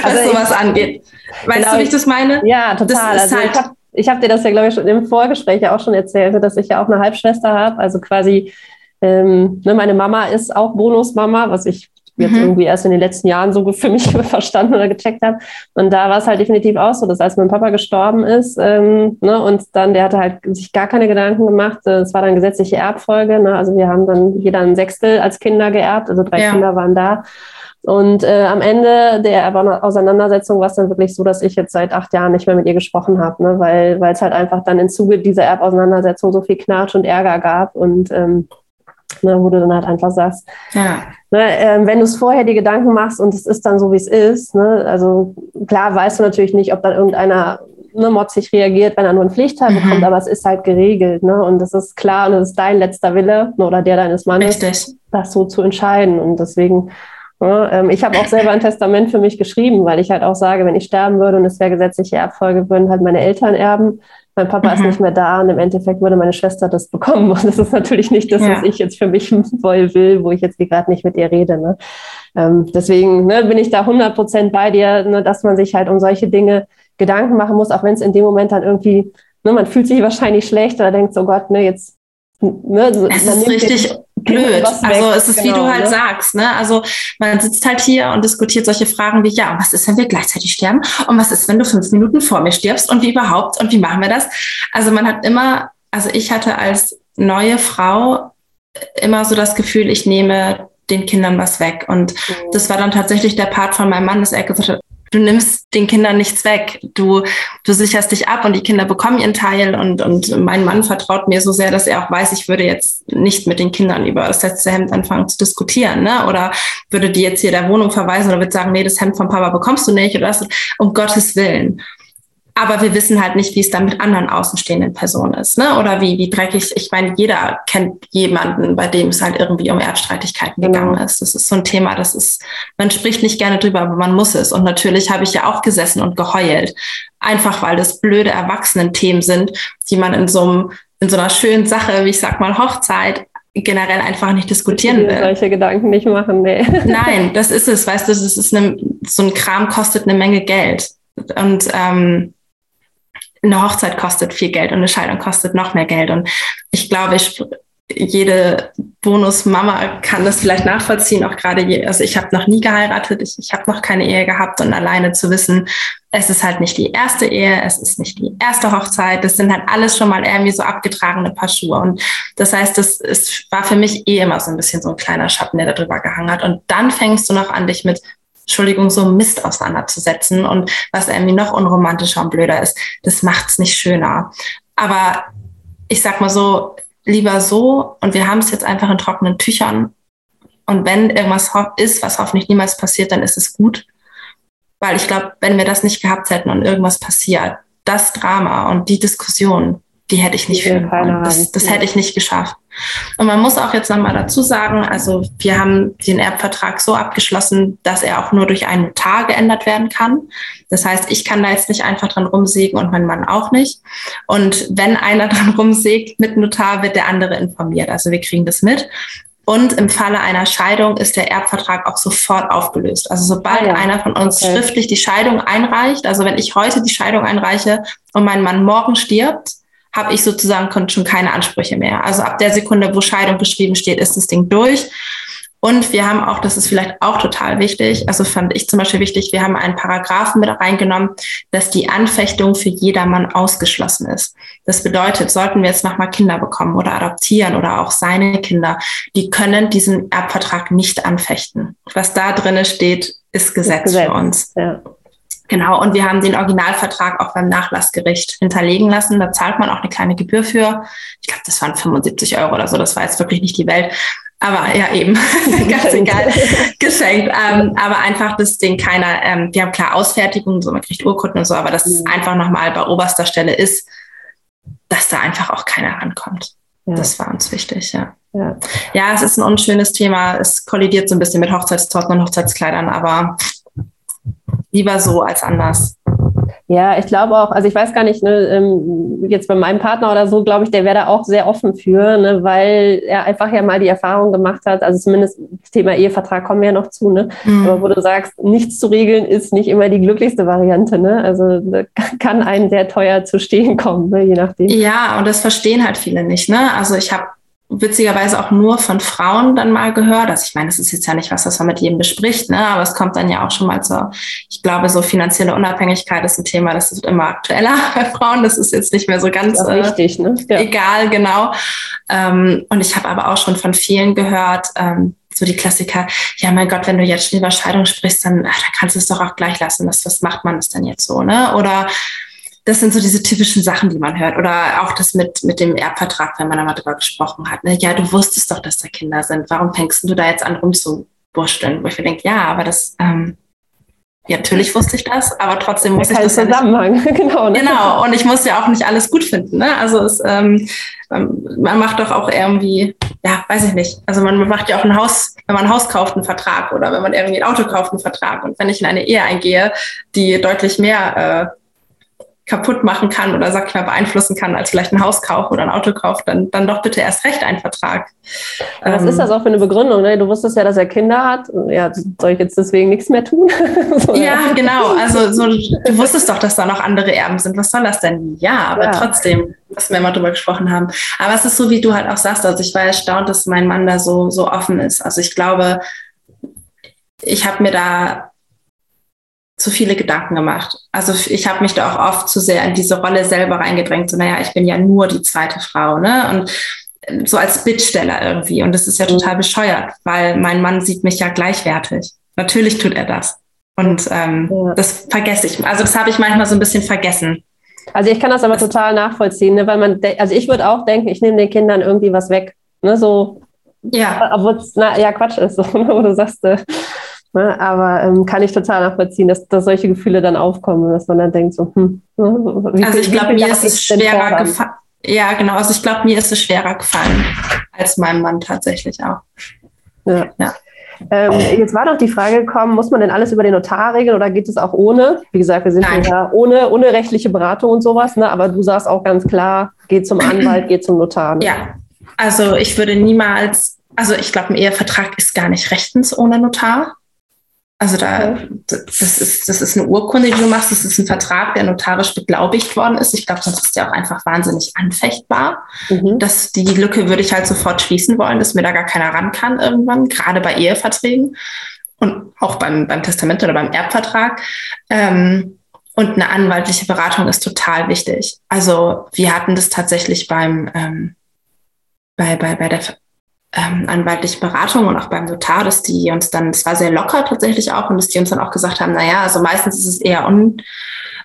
also sowas ich, angeht. Weißt genau, du, wie ich das meine? Ja, total. also halt ich habe hab dir das ja, glaube ich, schon im Vorgespräch ja auch schon erzählt, dass ich ja auch eine Halbschwester habe. Also quasi, ähm, ne, meine Mama ist auch Bonusmama, was ich jetzt mhm. irgendwie erst in den letzten Jahren so für mich <laughs> verstanden oder gecheckt habe. Und da war es halt definitiv auch so, dass als mein Papa gestorben ist, ähm, ne, und dann, der hatte halt sich gar keine Gedanken gemacht. Äh, es war dann gesetzliche Erbfolge. Ne? Also wir haben dann jeder ein Sechstel als Kinder geerbt, also drei ja. Kinder waren da. Und äh, am Ende der Auseinandersetzung war es dann wirklich so, dass ich jetzt seit acht Jahren nicht mehr mit ihr gesprochen habe, ne? weil es halt einfach dann im Zuge dieser Erbauseinandersetzung so viel Knatsch und Ärger gab und ähm, ne, wo du dann halt einfach sagst, ja. ne, äh, wenn du es vorher die Gedanken machst und es ist dann so, wie es ist, ne, also klar weißt du natürlich nicht, ob dann irgendeiner ne, motzig reagiert, wenn er nur einen Pflichtteil mhm. bekommt, aber es ist halt geregelt, ne, und es ist klar und es ist dein letzter Wille ne, oder der deines Mannes, Richtig. das so zu entscheiden und deswegen Ne, ähm, ich habe auch selber ein Testament für mich geschrieben, weil ich halt auch sage, wenn ich sterben würde und es wäre gesetzliche Erbfolge, würden halt meine Eltern erben mein Papa mhm. ist nicht mehr da und im Endeffekt würde meine Schwester das bekommen. <laughs> Und das ist natürlich nicht das, ja. was ich jetzt für mich <laughs> voll will, wo ich jetzt gerade nicht mit ihr rede. Ne? Ähm, deswegen ne, bin ich da 100 Prozent bei dir, ne, dass man sich halt um solche Dinge Gedanken machen muss, auch wenn es in dem Moment dann irgendwie, ne, man fühlt sich wahrscheinlich schlecht oder denkt so, Gott, ne, jetzt Ne, so, es ist richtig blöd. Also es ist, genau, wie du genau, halt ne? sagst, ne? Also man sitzt halt hier und diskutiert solche Fragen wie, ja, was ist, wenn wir gleichzeitig sterben? Und was ist, wenn du fünf Minuten vor mir stirbst? Und wie überhaupt? Und wie machen wir das? Also man hat immer, also ich hatte als neue Frau immer so das Gefühl, ich nehme den Kindern was weg. Und mhm. das war dann tatsächlich der Part von meinem Mann, dass er gesagt hat, du nimmst den Kindern nichts weg. Du, du sicherst dich ab und die Kinder bekommen ihren Teil und, und mein Mann vertraut mir so sehr, dass er auch weiß, ich würde jetzt nicht mit den Kindern über das letzte Hemd anfangen zu diskutieren, ne? Oder würde die jetzt hier der Wohnung verweisen oder würde sagen, nee, das Hemd vom Papa bekommst du nicht oder das, um Gottes Willen. Aber wir wissen halt nicht, wie es dann mit anderen außenstehenden Personen ist, ne? Oder wie, wie dreckig. Ich meine, jeder kennt jemanden, bei dem es halt irgendwie um Erbstreitigkeiten genau. gegangen ist. Das ist so ein Thema, das ist, man spricht nicht gerne drüber, aber man muss es. Und natürlich habe ich ja auch gesessen und geheult. Einfach weil das blöde Erwachsenen-Themen sind, die man in so einem, in so einer schönen Sache, wie ich sag mal, Hochzeit generell einfach nicht diskutieren will. Solche Gedanken nicht machen, nee. <laughs> Nein, <laughs> das ist es, weißt du, das ist eine, so ein Kram kostet eine Menge Geld. Und ähm, eine Hochzeit kostet viel Geld und eine Scheidung kostet noch mehr Geld. Und ich glaube, ich, jede Bonusmama kann das vielleicht nachvollziehen, auch gerade, je, also ich habe noch nie geheiratet, ich, ich habe noch keine Ehe gehabt und alleine zu wissen, es ist halt nicht die erste Ehe, es ist nicht die erste Hochzeit, das sind halt alles schon mal irgendwie so abgetragene Paar Schuhe. Und das heißt, das ist, war für mich eh immer so ein bisschen so ein kleiner Schatten, der da drüber gehangen hat. Und dann fängst du noch an, dich mit Entschuldigung, so Mist auseinanderzusetzen und was irgendwie noch unromantischer und blöder ist, das macht's nicht schöner. Aber ich sag mal so, lieber so und wir haben es jetzt einfach in trockenen Tüchern. Und wenn irgendwas ist, was hoffentlich niemals passiert, dann ist es gut. Weil ich glaube, wenn wir das nicht gehabt hätten und irgendwas passiert, das Drama und die Diskussion, die hätte ich nicht führen können. Das, das hätte ich nicht geschafft. Und man muss auch jetzt nochmal dazu sagen, also wir haben den Erbvertrag so abgeschlossen, dass er auch nur durch einen Notar geändert werden kann. Das heißt, ich kann da jetzt nicht einfach dran rumsägen und mein Mann auch nicht. Und wenn einer <laughs> dran rumsägt mit Notar, wird der andere informiert. Also wir kriegen das mit. Und im Falle einer Scheidung ist der Erbvertrag auch sofort aufgelöst. Also sobald ah, ja. einer von uns okay. schriftlich die Scheidung einreicht, also wenn ich heute die Scheidung einreiche und mein Mann morgen stirbt, habe ich sozusagen schon keine Ansprüche mehr. Also ab der Sekunde, wo Scheidung geschrieben steht, ist das Ding durch. Und wir haben auch, das ist vielleicht auch total wichtig, also fand ich zum Beispiel wichtig, wir haben einen Paragraphen mit reingenommen, dass die Anfechtung für jedermann ausgeschlossen ist. Das bedeutet, sollten wir jetzt nochmal Kinder bekommen oder adoptieren oder auch seine Kinder, die können diesen Erbvertrag nicht anfechten. Was da drinne steht, ist Gesetz, Gesetz. für uns. Ja. Genau, und wir haben den Originalvertrag auch beim Nachlassgericht hinterlegen lassen. Da zahlt man auch eine kleine Gebühr für. Ich glaube, das waren 75 Euro oder so. Das war jetzt wirklich nicht die Welt. Aber ja, eben, <laughs> ganz egal, geschenkt. Ähm, aber einfach, dass den keiner, ähm, wir haben klar Ausfertigung, so man kriegt Urkunden und so, aber dass mhm. es einfach nochmal bei oberster Stelle ist, dass da einfach auch keiner rankommt. Ja. Das war uns wichtig, ja. ja. Ja, es ist ein unschönes Thema. Es kollidiert so ein bisschen mit Hochzeitstorten und Hochzeitskleidern, aber lieber so als anders. Ja, ich glaube auch, also ich weiß gar nicht, ne, ähm, jetzt bei meinem Partner oder so, glaube ich, der wäre da auch sehr offen für, ne, weil er einfach ja mal die Erfahrung gemacht hat, also zumindest das Thema Ehevertrag kommen wir ja noch zu, ne? Mhm. Aber wo du sagst, nichts zu regeln ist nicht immer die glücklichste Variante, ne? Also <laughs> kann einen sehr teuer zu stehen kommen, ne, je nachdem. Ja, und das verstehen halt viele nicht, ne? Also ich habe witzigerweise auch nur von Frauen dann mal gehört. Also ich meine, das ist jetzt ja nicht was, was man mit jedem bespricht, ne? aber es kommt dann ja auch schon mal zur, ich glaube, so finanzielle Unabhängigkeit ist ein Thema, das wird immer aktueller <laughs> bei Frauen. Das ist jetzt nicht mehr so ganz äh, richtig, ne? ja. egal, genau. Ähm, und ich habe aber auch schon von vielen gehört, ähm, so die Klassiker, ja mein Gott, wenn du jetzt schon über Scheidung sprichst, dann, ach, dann kannst du es doch auch gleich lassen. Was, was macht man das denn jetzt so, ne? Oder das sind so diese typischen Sachen, die man hört. Oder auch das mit, mit dem Erbvertrag, wenn man da mal drüber gesprochen hat. Ne? Ja, du wusstest doch, dass da Kinder sind. Warum fängst du da jetzt an rumzuwurschteln? Wo ich mir denke, ja, aber das, ähm, ja, natürlich wusste ich das, aber trotzdem muss ich das Zusammenhang. Ja <laughs> genau, ne? genau. Und ich muss ja auch nicht alles gut finden. Ne? Also es, ähm, man macht doch auch irgendwie, ja, weiß ich nicht. Also man macht ja auch ein Haus, wenn man ein Haus kauft, einen Vertrag oder wenn man irgendwie ein Auto kauft, einen Vertrag. Und wenn ich in eine Ehe eingehe, die deutlich mehr äh, kaputt machen kann oder sag ich mal beeinflussen kann, als vielleicht ein Hauskauf oder ein Autokauf, dann, dann doch bitte erst recht einen Vertrag. Was ähm, ist das auch für eine Begründung? Ne? Du wusstest ja, dass er Kinder hat. Ja, soll ich jetzt deswegen nichts mehr tun? <laughs> so, ja, genau. Also so, du wusstest doch, dass da noch andere Erben sind. Was soll das denn? Ja, aber ja. trotzdem, dass wir immer drüber gesprochen haben. Aber es ist so, wie du halt auch sagst. Also ich war erstaunt, dass mein Mann da so, so offen ist. Also ich glaube, ich habe mir da zu viele Gedanken gemacht. Also ich habe mich da auch oft zu sehr in diese Rolle selber reingedrängt. So, naja, ich bin ja nur die zweite Frau, ne? Und ähm, so als Bittsteller irgendwie. Und das ist ja mhm. total bescheuert, weil mein Mann sieht mich ja gleichwertig. Natürlich tut er das. Und ähm, ja. das vergesse ich. Also das habe ich manchmal so ein bisschen vergessen. Also ich kann das aber das total nachvollziehen, ne? weil man, also ich würde auch denken, ich nehme den Kindern irgendwie was weg. Ne? So, ja. Obwohl es, ja, Quatsch ist, <laughs> so, ne? wo du sagst, äh? Aber ähm, kann ich total nachvollziehen, dass, dass solche Gefühle dann aufkommen, dass man dann denkt, so, hm, ne? also ich glaube, mir ist es schwerer gefallen. Ja, genau. Also ich glaube, mir ist es schwerer gefallen als meinem Mann tatsächlich auch. Ja. ja. Ähm, jetzt war doch die Frage gekommen, muss man denn alles über den Notar regeln oder geht es auch ohne? Wie gesagt, wir sind ja ohne, ohne rechtliche Beratung und sowas, ne? aber du sagst auch ganz klar, geht zum Anwalt, geht zum Notar. Ne? Ja, also ich würde niemals, also ich glaube, ein Ehevertrag ist gar nicht rechtens ohne Notar. Also da, das ist, das ist eine Urkunde, die du machst. Das ist ein Vertrag, der notarisch beglaubigt worden ist. Ich glaube, sonst ist der auch einfach wahnsinnig anfechtbar. Mhm. Das, die Lücke würde ich halt sofort schließen wollen, dass mir da gar keiner ran kann irgendwann, gerade bei Eheverträgen und auch beim, beim Testament oder beim Erbvertrag. Ähm, und eine anwaltliche Beratung ist total wichtig. Also wir hatten das tatsächlich beim, ähm, bei, bei, bei der ähm, anwaltliche Beratung und auch beim Notar, dass die uns dann, es war sehr locker tatsächlich auch, und dass die uns dann auch gesagt haben, naja, also meistens ist es eher un,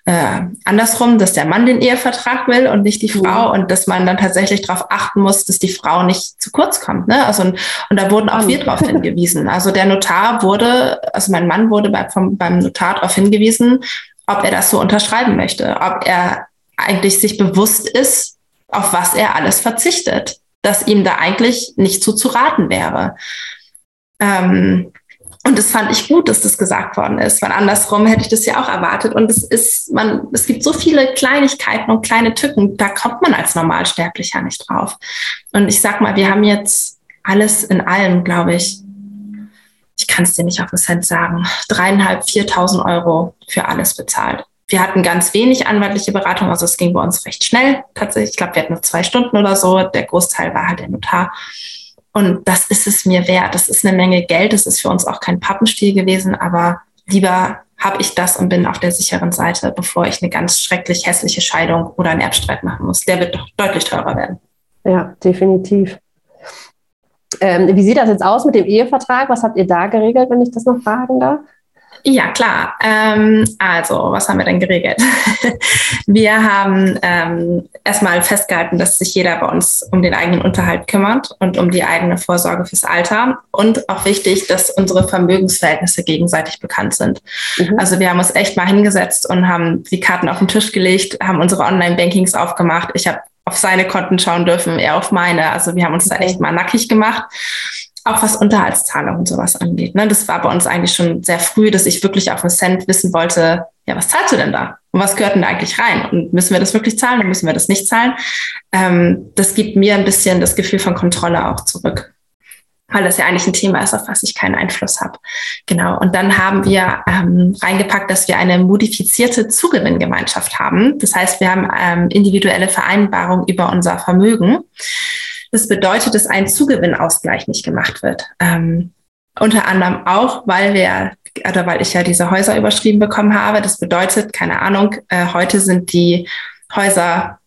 äh, andersrum, dass der Mann den Ehevertrag will und nicht die mhm. Frau mhm. und dass man dann tatsächlich darauf achten muss, dass die Frau nicht zu kurz kommt. Ne? Also und, und da wurden auch wir darauf hingewiesen. Also der Notar wurde, also mein Mann wurde bei, vom, beim Notar darauf hingewiesen, ob er das so unterschreiben möchte, ob er eigentlich sich bewusst ist, auf was er alles verzichtet, dass ihm da eigentlich nicht so zu raten wäre. Ähm, und das fand ich gut, dass das gesagt worden ist, weil andersrum hätte ich das ja auch erwartet. Und es ist, man, es gibt so viele Kleinigkeiten und kleine Tücken, da kommt man als Normalsterblicher nicht drauf. Und ich sag mal, wir haben jetzt alles in allem, glaube ich, ich kann es dir nicht auf den Cent sagen, dreieinhalb, viertausend Euro für alles bezahlt. Wir hatten ganz wenig anwaltliche Beratung, also es ging bei uns recht schnell. Tatsächlich, ich glaube, wir hatten nur zwei Stunden oder so. Der Großteil war halt der Notar. Und das ist es mir wert. Das ist eine Menge Geld. Das ist für uns auch kein Pappenstiel gewesen, aber lieber habe ich das und bin auf der sicheren Seite, bevor ich eine ganz schrecklich hässliche Scheidung oder einen Erbstreit machen muss. Der wird doch deutlich teurer werden. Ja, definitiv. Ähm, wie sieht das jetzt aus mit dem Ehevertrag? Was habt ihr da geregelt, wenn ich das noch fragen darf? Ja, klar. Ähm, also, was haben wir denn geregelt? <laughs> wir haben ähm, erstmal festgehalten, dass sich jeder bei uns um den eigenen Unterhalt kümmert und um die eigene Vorsorge fürs Alter. Und auch wichtig, dass unsere Vermögensverhältnisse gegenseitig bekannt sind. Mhm. Also wir haben uns echt mal hingesetzt und haben die Karten auf den Tisch gelegt, haben unsere Online-Bankings aufgemacht. Ich habe auf seine Konten schauen dürfen, er auf meine. Also wir haben uns okay. da echt mal nackig gemacht auch was Unterhaltszahlung und sowas angeht. Ne? Das war bei uns eigentlich schon sehr früh, dass ich wirklich auf einen Cent wissen wollte, ja, was zahlst du denn da? Und was gehört denn da eigentlich rein? Und müssen wir das wirklich zahlen oder müssen wir das nicht zahlen? Ähm, das gibt mir ein bisschen das Gefühl von Kontrolle auch zurück. Weil das ja eigentlich ein Thema ist, auf was ich keinen Einfluss habe. Genau. Und dann haben wir ähm, reingepackt, dass wir eine modifizierte Zugewinngemeinschaft haben. Das heißt, wir haben ähm, individuelle Vereinbarungen über unser Vermögen. Das bedeutet, dass ein Zugewinnausgleich nicht gemacht wird. Ähm, unter anderem auch, weil wir, oder weil ich ja diese Häuser überschrieben bekommen habe. Das bedeutet, keine Ahnung, äh, heute sind die Häuser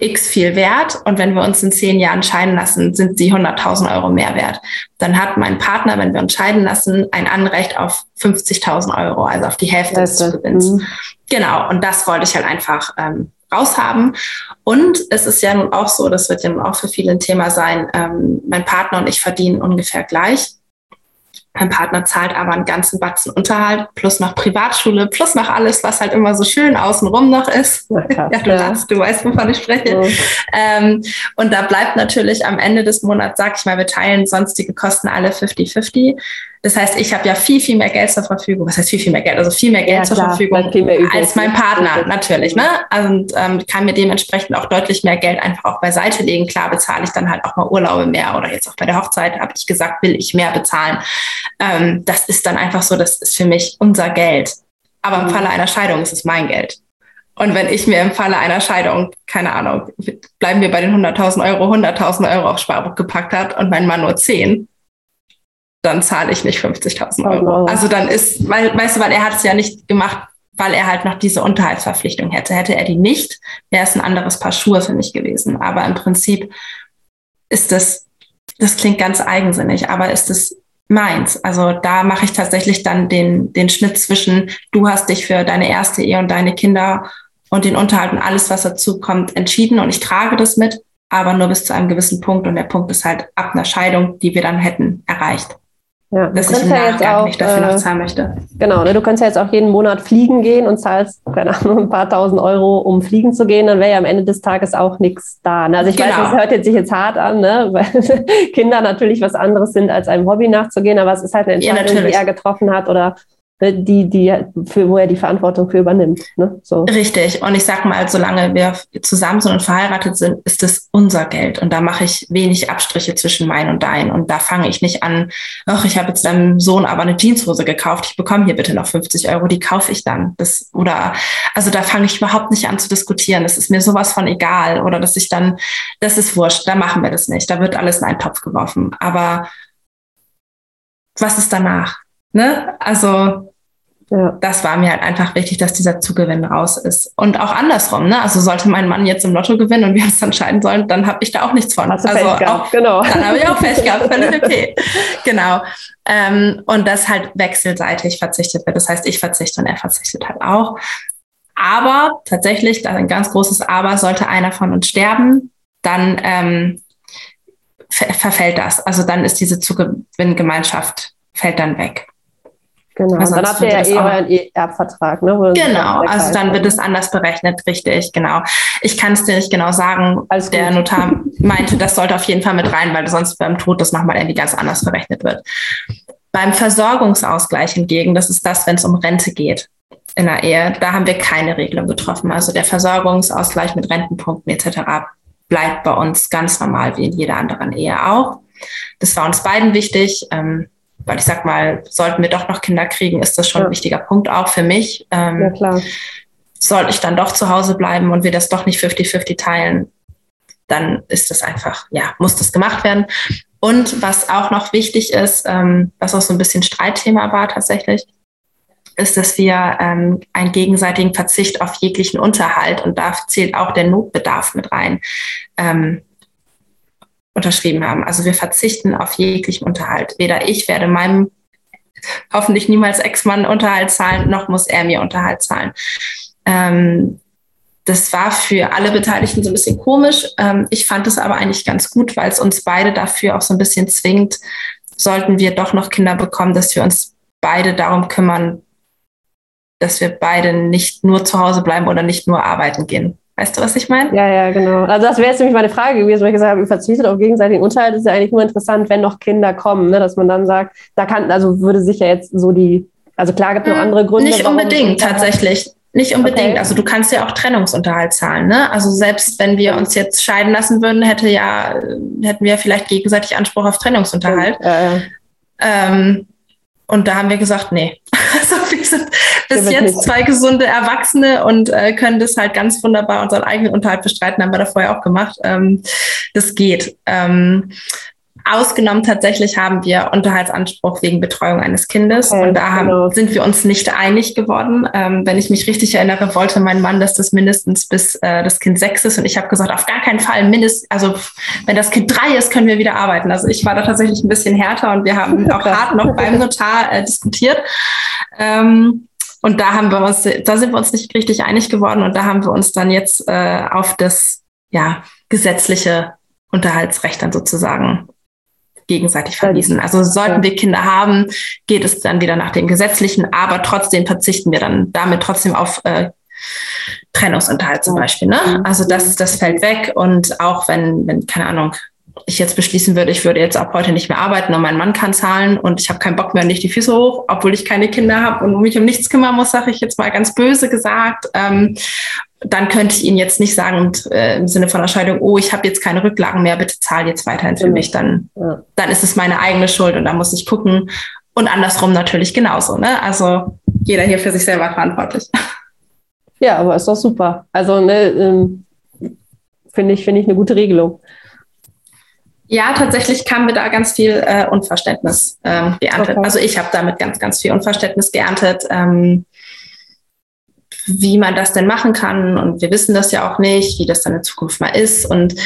X viel wert und wenn wir uns in zehn Jahren scheiden lassen, sind sie 100.000 Euro mehr wert. Dann hat mein Partner, wenn wir uns scheiden lassen, ein Anrecht auf 50.000 Euro, also auf die Hälfte des Zugewinns. Mhm. Genau, und das wollte ich halt einfach ähm, raushaben. Und es ist ja nun auch so, das wird ja nun auch für viele ein Thema sein, ähm, mein Partner und ich verdienen ungefähr gleich. Mein Partner zahlt aber einen ganzen Batzen Unterhalt, plus noch Privatschule, plus noch alles, was halt immer so schön außenrum noch ist. <laughs> ja, du, ja. du weißt, wovon ich spreche. Ja. Ähm, und da bleibt natürlich am Ende des Monats, sag ich mal, wir teilen sonstige Kosten alle 50-50. Das heißt, ich habe ja viel, viel mehr Geld zur Verfügung. Was heißt viel, viel mehr Geld? Also viel mehr Geld ja, zur klar, Verfügung als mein Partner, natürlich. Ne? Und ähm, kann mir dementsprechend auch deutlich mehr Geld einfach auch beiseite legen. Klar bezahle ich dann halt auch mal Urlaube mehr oder jetzt auch bei der Hochzeit habe ich gesagt, will ich mehr bezahlen. Ähm, das ist dann einfach so, das ist für mich unser Geld. Aber im mhm. Falle einer Scheidung ist es mein Geld. Und wenn ich mir im Falle einer Scheidung, keine Ahnung, bleiben wir bei den 100.000 Euro, 100.000 Euro aufs Sparbuch gepackt hat und mein Mann nur 10, dann zahle ich nicht 50.000 Euro. Also dann ist, weil, weißt du, weil er hat es ja nicht gemacht, weil er halt noch diese Unterhaltsverpflichtung hätte. Hätte er die nicht, wäre es ein anderes Paar Schuhe für mich gewesen. Aber im Prinzip ist das, das klingt ganz eigensinnig, aber ist es meins. Also da mache ich tatsächlich dann den, den Schnitt zwischen, du hast dich für deine erste Ehe und deine Kinder und den Unterhalt und alles, was dazu kommt, entschieden und ich trage das mit, aber nur bis zu einem gewissen Punkt und der Punkt ist halt ab einer Scheidung, die wir dann hätten erreicht. Ja, dass ich im ja jetzt auch, nicht dafür äh, noch zahlen möchte. Genau, ne, du könntest ja jetzt auch jeden Monat fliegen gehen und zahlst, keine Ahnung, ein paar tausend Euro, um fliegen zu gehen, dann wäre ja am Ende des Tages auch nichts da. Ne? Also ich genau. weiß, das hört jetzt sich jetzt hart an, ne? <laughs> weil Kinder natürlich was anderes sind, als einem Hobby nachzugehen, aber es ist halt eine Entscheidung, ja, die er getroffen hat oder die, die, für, wo er die Verantwortung für übernimmt. Ne? So. Richtig. Und ich sag mal, solange wir zusammen sind und verheiratet sind, ist es unser Geld. Und da mache ich wenig Abstriche zwischen mein und dein. Und da fange ich nicht an, ach, ich habe jetzt deinem Sohn aber eine Jeanshose gekauft, ich bekomme hier bitte noch 50 Euro, die kaufe ich dann. Das, oder, also da fange ich überhaupt nicht an zu diskutieren. Das ist mir sowas von egal. Oder dass ich dann, das ist wurscht, da machen wir das nicht. Da wird alles in einen Topf geworfen. Aber was ist danach? Ne? Also Ja. Das war mir halt einfach wichtig, dass dieser Zugewinn raus ist. Und auch andersrum, ne? Also sollte mein Mann jetzt im Lotto gewinnen und wir uns entscheiden sollen, dann habe ich da auch nichts von. Hast also auch, genau. Dann habe ich auch Pech gehabt, <laughs> völlig okay. genau. Ähm, und das halt wechselseitig verzichtet wird. Das heißt, ich verzichte und er verzichtet halt auch. Aber tatsächlich, da ein ganz großes Aber, sollte einer von uns sterben, dann ähm, verfällt das. Also dann ist diese Zugewinngemeinschaft fällt dann weg. Genau, also dann habt ihr ja eh euren Erbvertrag, ne? Genau, also dann wird es anders berechnet, richtig, genau. Ich kann es dir nicht genau sagen. Alles der gut. Notar <laughs> meinte, das sollte auf jeden Fall mit rein, weil sonst beim Tod das nochmal irgendwie ganz anders berechnet wird. Beim Versorgungsausgleich hingegen, das ist das, wenn es um Rente geht in der Ehe, da haben wir keine Regelung getroffen. Also der Versorgungsausgleich mit Rentenpunkten etc. bleibt bei uns ganz normal wie in jeder anderen Ehe auch. Das war uns beiden wichtig. Ähm, weil ich sag mal, sollten wir doch noch Kinder kriegen, ist das schon ja. ein wichtiger Punkt auch für mich. Ähm, ja, klar. Sollte ich dann doch zu Hause bleiben und wir das doch nicht 50-50 teilen, dann ist das einfach, ja, muss das gemacht werden. Und was auch noch wichtig ist, ähm, was auch so ein bisschen Streitthema war tatsächlich, ist, dass wir ähm, einen gegenseitigen Verzicht auf jeglichen Unterhalt und da zählt auch der Notbedarf mit rein. Ähm, unterschrieben haben. Also wir verzichten auf jeglichen Unterhalt. Weder ich werde meinem hoffentlich niemals Ex-Mann Unterhalt zahlen, noch muss er mir Unterhalt zahlen. Ähm, das war für alle Beteiligten so ein bisschen komisch. Ähm, ich fand es aber eigentlich ganz gut, weil es uns beide dafür auch so ein bisschen zwingt, sollten wir doch noch Kinder bekommen, dass wir uns beide darum kümmern, dass wir beide nicht nur zu Hause bleiben oder nicht nur arbeiten gehen. Weißt du, was ich meine? Ja, ja, genau. Also das wäre jetzt nämlich meine Frage gewesen, weil ich gesagt habe, ihr verzichtet auf gegenseitigen Unterhalt. Das ist ja eigentlich nur interessant, wenn noch Kinder kommen, ne? dass man dann sagt, da kann, also würde sich ja jetzt so die, also klar gibt es noch hm, andere Gründe. Nicht unbedingt, tatsächlich. Nicht unbedingt. Okay. Also du kannst ja auch Trennungsunterhalt zahlen. Ne? Also selbst wenn wir uns jetzt scheiden lassen würden, hätte ja, hätten wir vielleicht gegenseitig Anspruch auf Trennungsunterhalt. Ja, ja. Ähm, und da haben wir gesagt, nee. <laughs> Also wir sind bis jetzt zwei gesunde Erwachsene und äh, können das halt ganz wunderbar unseren eigenen Unterhalt bestreiten, haben wir da vorher auch gemacht. Ähm, das geht. Ähm, Ausgenommen tatsächlich haben wir Unterhaltsanspruch wegen Betreuung eines Kindes. Okay, und da haben, genau. sind wir uns nicht einig geworden. Ähm, wenn ich mich richtig erinnere, wollte mein Mann, dass das mindestens bis äh, das Kind sechs ist. Und ich habe gesagt, auf gar keinen Fall mindestens, also wenn das Kind drei ist, können wir wieder arbeiten. Also ich war da tatsächlich ein bisschen härter und wir haben <laughs> auch hart noch beim Notar äh, diskutiert. Ähm, und da haben wir uns, da sind wir uns nicht richtig einig geworden und da haben wir uns dann jetzt äh, auf das ja, gesetzliche Unterhaltsrecht dann sozusagen gegenseitig verwiesen. Also sollten wir Kinder haben, geht es dann wieder nach dem gesetzlichen, aber trotzdem verzichten wir dann damit trotzdem auf äh, Trennungsunterhalt zum Beispiel. Ne? Also das, das fällt weg und auch wenn, wenn, keine Ahnung, ich jetzt beschließen würde, ich würde jetzt ab heute nicht mehr arbeiten und mein Mann kann zahlen und ich habe keinen Bock mehr und nicht die Füße hoch, obwohl ich keine Kinder habe und mich um nichts kümmern muss, sage ich jetzt mal ganz böse gesagt. Ähm, dann könnte ich Ihnen jetzt nicht sagen äh, im Sinne von Erscheidung, oh, ich habe jetzt keine Rücklagen mehr, bitte zahl jetzt weiterhin für mich. Dann, ja. dann ist es meine eigene Schuld und da muss ich gucken. Und andersrum natürlich genauso. Ne? Also jeder hier für sich selber verantwortlich. Ja, aber ist doch super. Also ne, ähm, finde ich, finde ich eine gute Regelung. Ja, tatsächlich kam mir da ganz viel äh, Unverständnis ähm, geerntet. Okay. Also ich habe damit ganz, ganz viel Unverständnis geerntet, ähm, wie man das denn machen kann. Und wir wissen das ja auch nicht, wie das dann in Zukunft mal ist. Und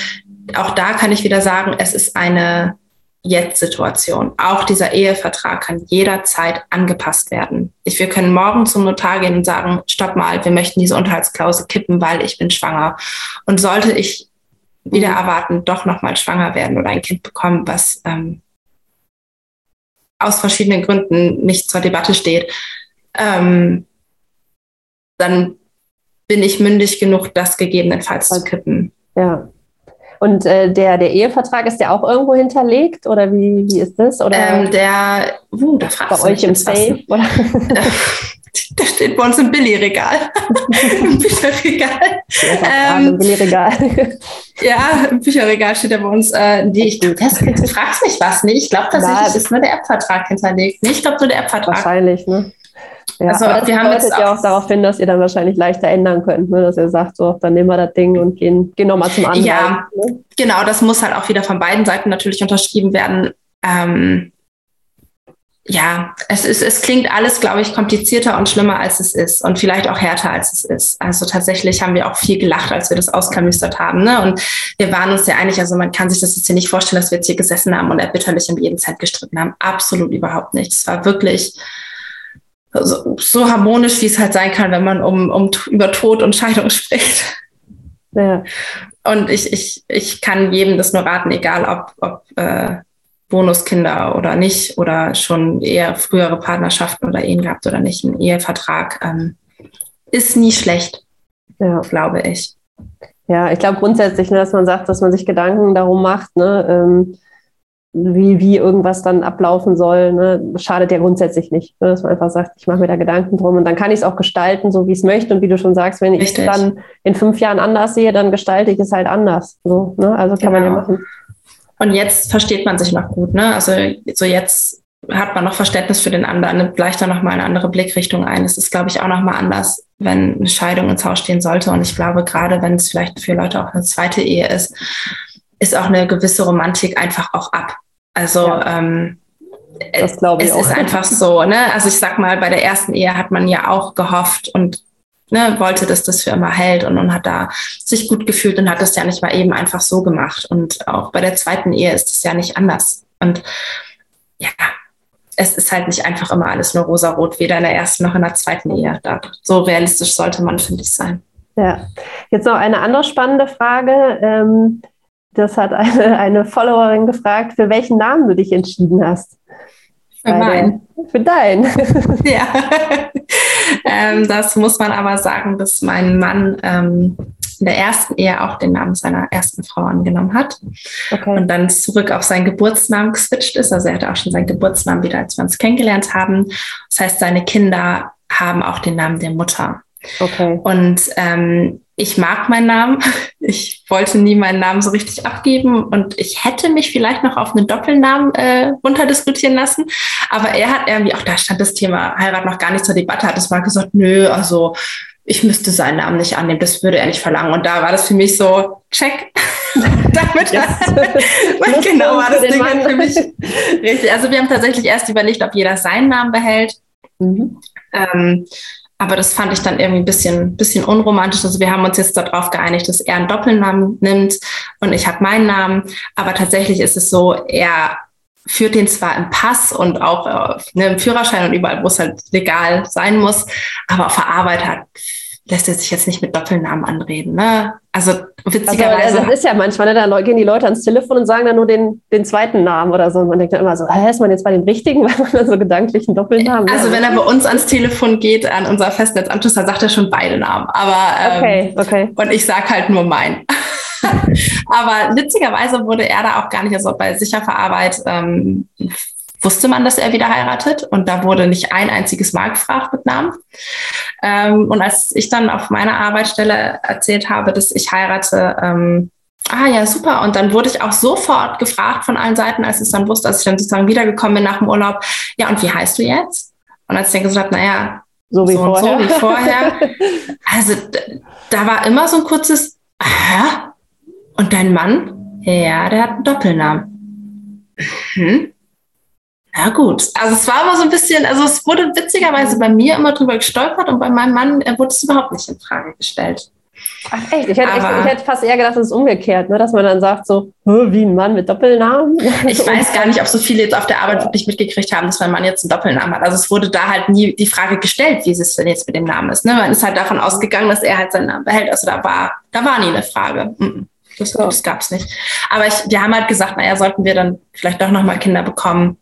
auch da kann ich wieder sagen, es ist eine Jetzt-Situation. Auch dieser Ehevertrag kann jederzeit angepasst werden. Ich, wir können morgen zum Notar gehen und sagen, stopp mal, wir möchten diese Unterhaltsklausel kippen, weil ich bin schwanger. Und sollte ich wieder erwarten, doch nochmal schwanger werden oder ein Kind bekommen, was ähm, aus verschiedenen Gründen nicht zur Debatte steht, ähm, dann bin ich mündig genug, das gegebenenfalls zu kippen. Ja. Und äh, der, der Ehevertrag, ist der auch irgendwo hinterlegt oder wie, wie ist das? Oder ähm, der, uh, da fragst bei euch im Safe? Oder? <laughs> <laughs> Der steht bei uns im Billigregal. <laughs> Im Bücherregal. Ähm, Im Billigregal. <laughs> ja, im Bücherregal steht er bei uns. Äh, nee, ich glaube, du fragst mich was. Nee, ich glaube tatsächlich Na, ist nur der Erbvertrag hinterlegt. Nee, ich glaube nur der Erbvertrag. Wahrscheinlich, ne? Ja, also, aber das wir haben jetzt ja auch darauf hin, dass ihr dann wahrscheinlich leichter ändern könnt, ne? dass ihr sagt, so, dann nehmen wir das Ding und gehen, gehen nochmal zum anderen. Ja, ne? genau, das muss halt auch wieder von beiden Seiten natürlich unterschrieben werden. Ähm, ja, es ist, es klingt alles, glaube ich, komplizierter und schlimmer, als es ist und vielleicht auch härter, als es ist. Also tatsächlich haben wir auch viel gelacht, als wir das auskamüstert haben. Ne? Und wir waren uns ja einig, also man kann sich das jetzt hier nicht vorstellen, dass wir jetzt hier gesessen haben und erbitterlich um jeden Cent gestritten haben. Absolut überhaupt nicht. Es war wirklich so, so harmonisch, wie es halt sein kann, wenn man um, um über Tod und Scheidung <laughs> spricht. Ja. Und ich, ich, ich kann jedem das nur raten, egal ob, ob äh, Bonuskinder oder nicht oder schon eher frühere Partnerschaften oder Ehen gehabt oder nicht, ein Ehevertrag ähm, ist nie schlecht, ja. glaube ich. Ja, ich glaube grundsätzlich, ne, dass man sagt, dass man sich Gedanken darum macht, ne, ähm, wie, wie irgendwas dann ablaufen soll, ne, schadet ja grundsätzlich nicht. Ne, dass man einfach sagt, ich mache mir da Gedanken drum und dann kann ich es auch gestalten, so wie ich es möchte. Und wie du schon sagst, wenn ich es dann in fünf Jahren anders sehe, dann gestalte ich es halt anders. So, ne? Also kann genau. man ja genau. machen. Und jetzt versteht man sich noch gut, ne? Also so jetzt hat man noch Verständnis für den anderen, nimmt leichter nochmal eine andere Blickrichtung ein. Es ist, glaube ich, auch nochmal anders, wenn eine Scheidung ins Haus stehen sollte. Und ich glaube, gerade wenn es vielleicht für Leute auch eine zweite Ehe ist, ist auch eine gewisse Romantik einfach auch ab. Also ja. ähm, das glaube ich es auch. ist einfach so, ne? Also ich sag mal, bei der ersten Ehe hat man ja auch gehofft und ne, wollte, dass das für immer hält und, und hat da sich gut gefühlt und hat das ja nicht mal eben einfach so gemacht. Und auch bei der zweiten Ehe ist es ja nicht anders. Und ja, es ist halt nicht einfach immer alles nur rosa-rot, weder in der ersten noch in der zweiten Ehe. So realistisch sollte man, finde ich, sein. Ja, jetzt noch eine andere spannende Frage. Ähm, das hat eine, eine Followerin gefragt, für welchen Namen du dich entschieden hast. Für meinen. Für deinen. <laughs> ja. <laughs> ähm, das muss man aber sagen, dass mein Mann ähm, in der ersten Ehe auch den Namen seiner ersten Frau angenommen hat okay. und dann zurück auf seinen Geburtsnamen geswitcht ist. Also er hatte auch schon seinen Geburtsnamen wieder, als wir uns kennengelernt haben. Das heißt, seine Kinder haben auch den Namen der Mutter. Okay. Und ähm, ich mag meinen Namen. <laughs> Ich wollte nie meinen Namen so richtig abgeben und ich hätte mich vielleicht noch auf einen Doppelnamen äh, runterdiskutieren lassen. Aber er hat irgendwie, auch da stand das Thema Heirat noch gar nicht zur Debatte, hat es mal gesagt, nö, also ich müsste seinen Namen nicht annehmen, das würde er nicht verlangen. Und da war das für mich so, check. <laughs> Damit <laughs> genau war das Ding für mich richtig. Also wir haben tatsächlich erst überlegt, ob jeder seinen Namen behält. Mhm. Ähm, aber das fand ich dann irgendwie ein bisschen, bisschen unromantisch. Also wir haben uns jetzt darauf geeinigt, dass er einen Doppelnamen nimmt und ich habe meinen Namen. Aber tatsächlich ist es so, er führt den zwar im Pass und auch äh, ne, im Führerschein und überall, wo es halt legal sein muss, aber auf der Arbeit hat lässt er sich jetzt nicht mit Doppelnamen anreden. Ne? Also witzigerweise. Also, das ist ja manchmal, ne, da gehen die Leute ans Telefon und sagen dann nur den, den zweiten Namen oder so. Und man denkt dann immer so, hä, ist man jetzt bei dem richtigen, <laughs> weil man dann so gedanklich einen Doppelnamen Also wenn er bei uns ans Telefon geht, an unser Festnetzanschluss, dann sagt er schon beide Namen. Aber ähm, okay, okay. und ich sage halt nur meinen. <laughs> Aber witzigerweise wurde er da auch gar nicht, also bei Sicherverarbeit ähm, wusste man, dass er wieder heiratet und da wurde nicht ein einziges Mal gefragt mit Namen. Ähm, und als ich dann auf meiner Arbeitsstelle erzählt habe, dass ich heirate, ähm, ah ja, super. Und dann wurde ich auch sofort gefragt von allen Seiten, als ich es dann wusste, als ich dann sozusagen wiedergekommen bin nach dem Urlaub, ja, und wie heißt du jetzt? Und als ich dann gesagt habe, naja, so wie so vorher. So wie vorher. <laughs> also da war immer so ein kurzes, hä? Und dein Mann? Ja, der hat einen Doppelnamen. Hm? Ja gut, also es war immer so ein bisschen, also es wurde witzigerweise bei mir immer drüber gestolpert und bei meinem Mann wurde es überhaupt nicht in Frage gestellt. Ach echt? Ich hätte, echt, ich hätte fast eher gedacht, es ist umgekehrt, ne? dass man dann sagt so, wie ein Mann mit Doppelnamen. <laughs> Ich weiß gar nicht, ob so viele jetzt auf der Arbeit wirklich mitgekriegt haben, dass mein Mann jetzt einen Doppelnamen hat. Also es wurde da halt nie die Frage gestellt, wie es denn jetzt mit dem Namen ist. Ne? Man ist halt davon ausgegangen, dass er halt seinen Namen behält. Also da war, da war nie eine Frage. Das, das gab es nicht. Aber ich, wir haben halt gesagt, naja, sollten wir dann vielleicht doch nochmal Kinder bekommen,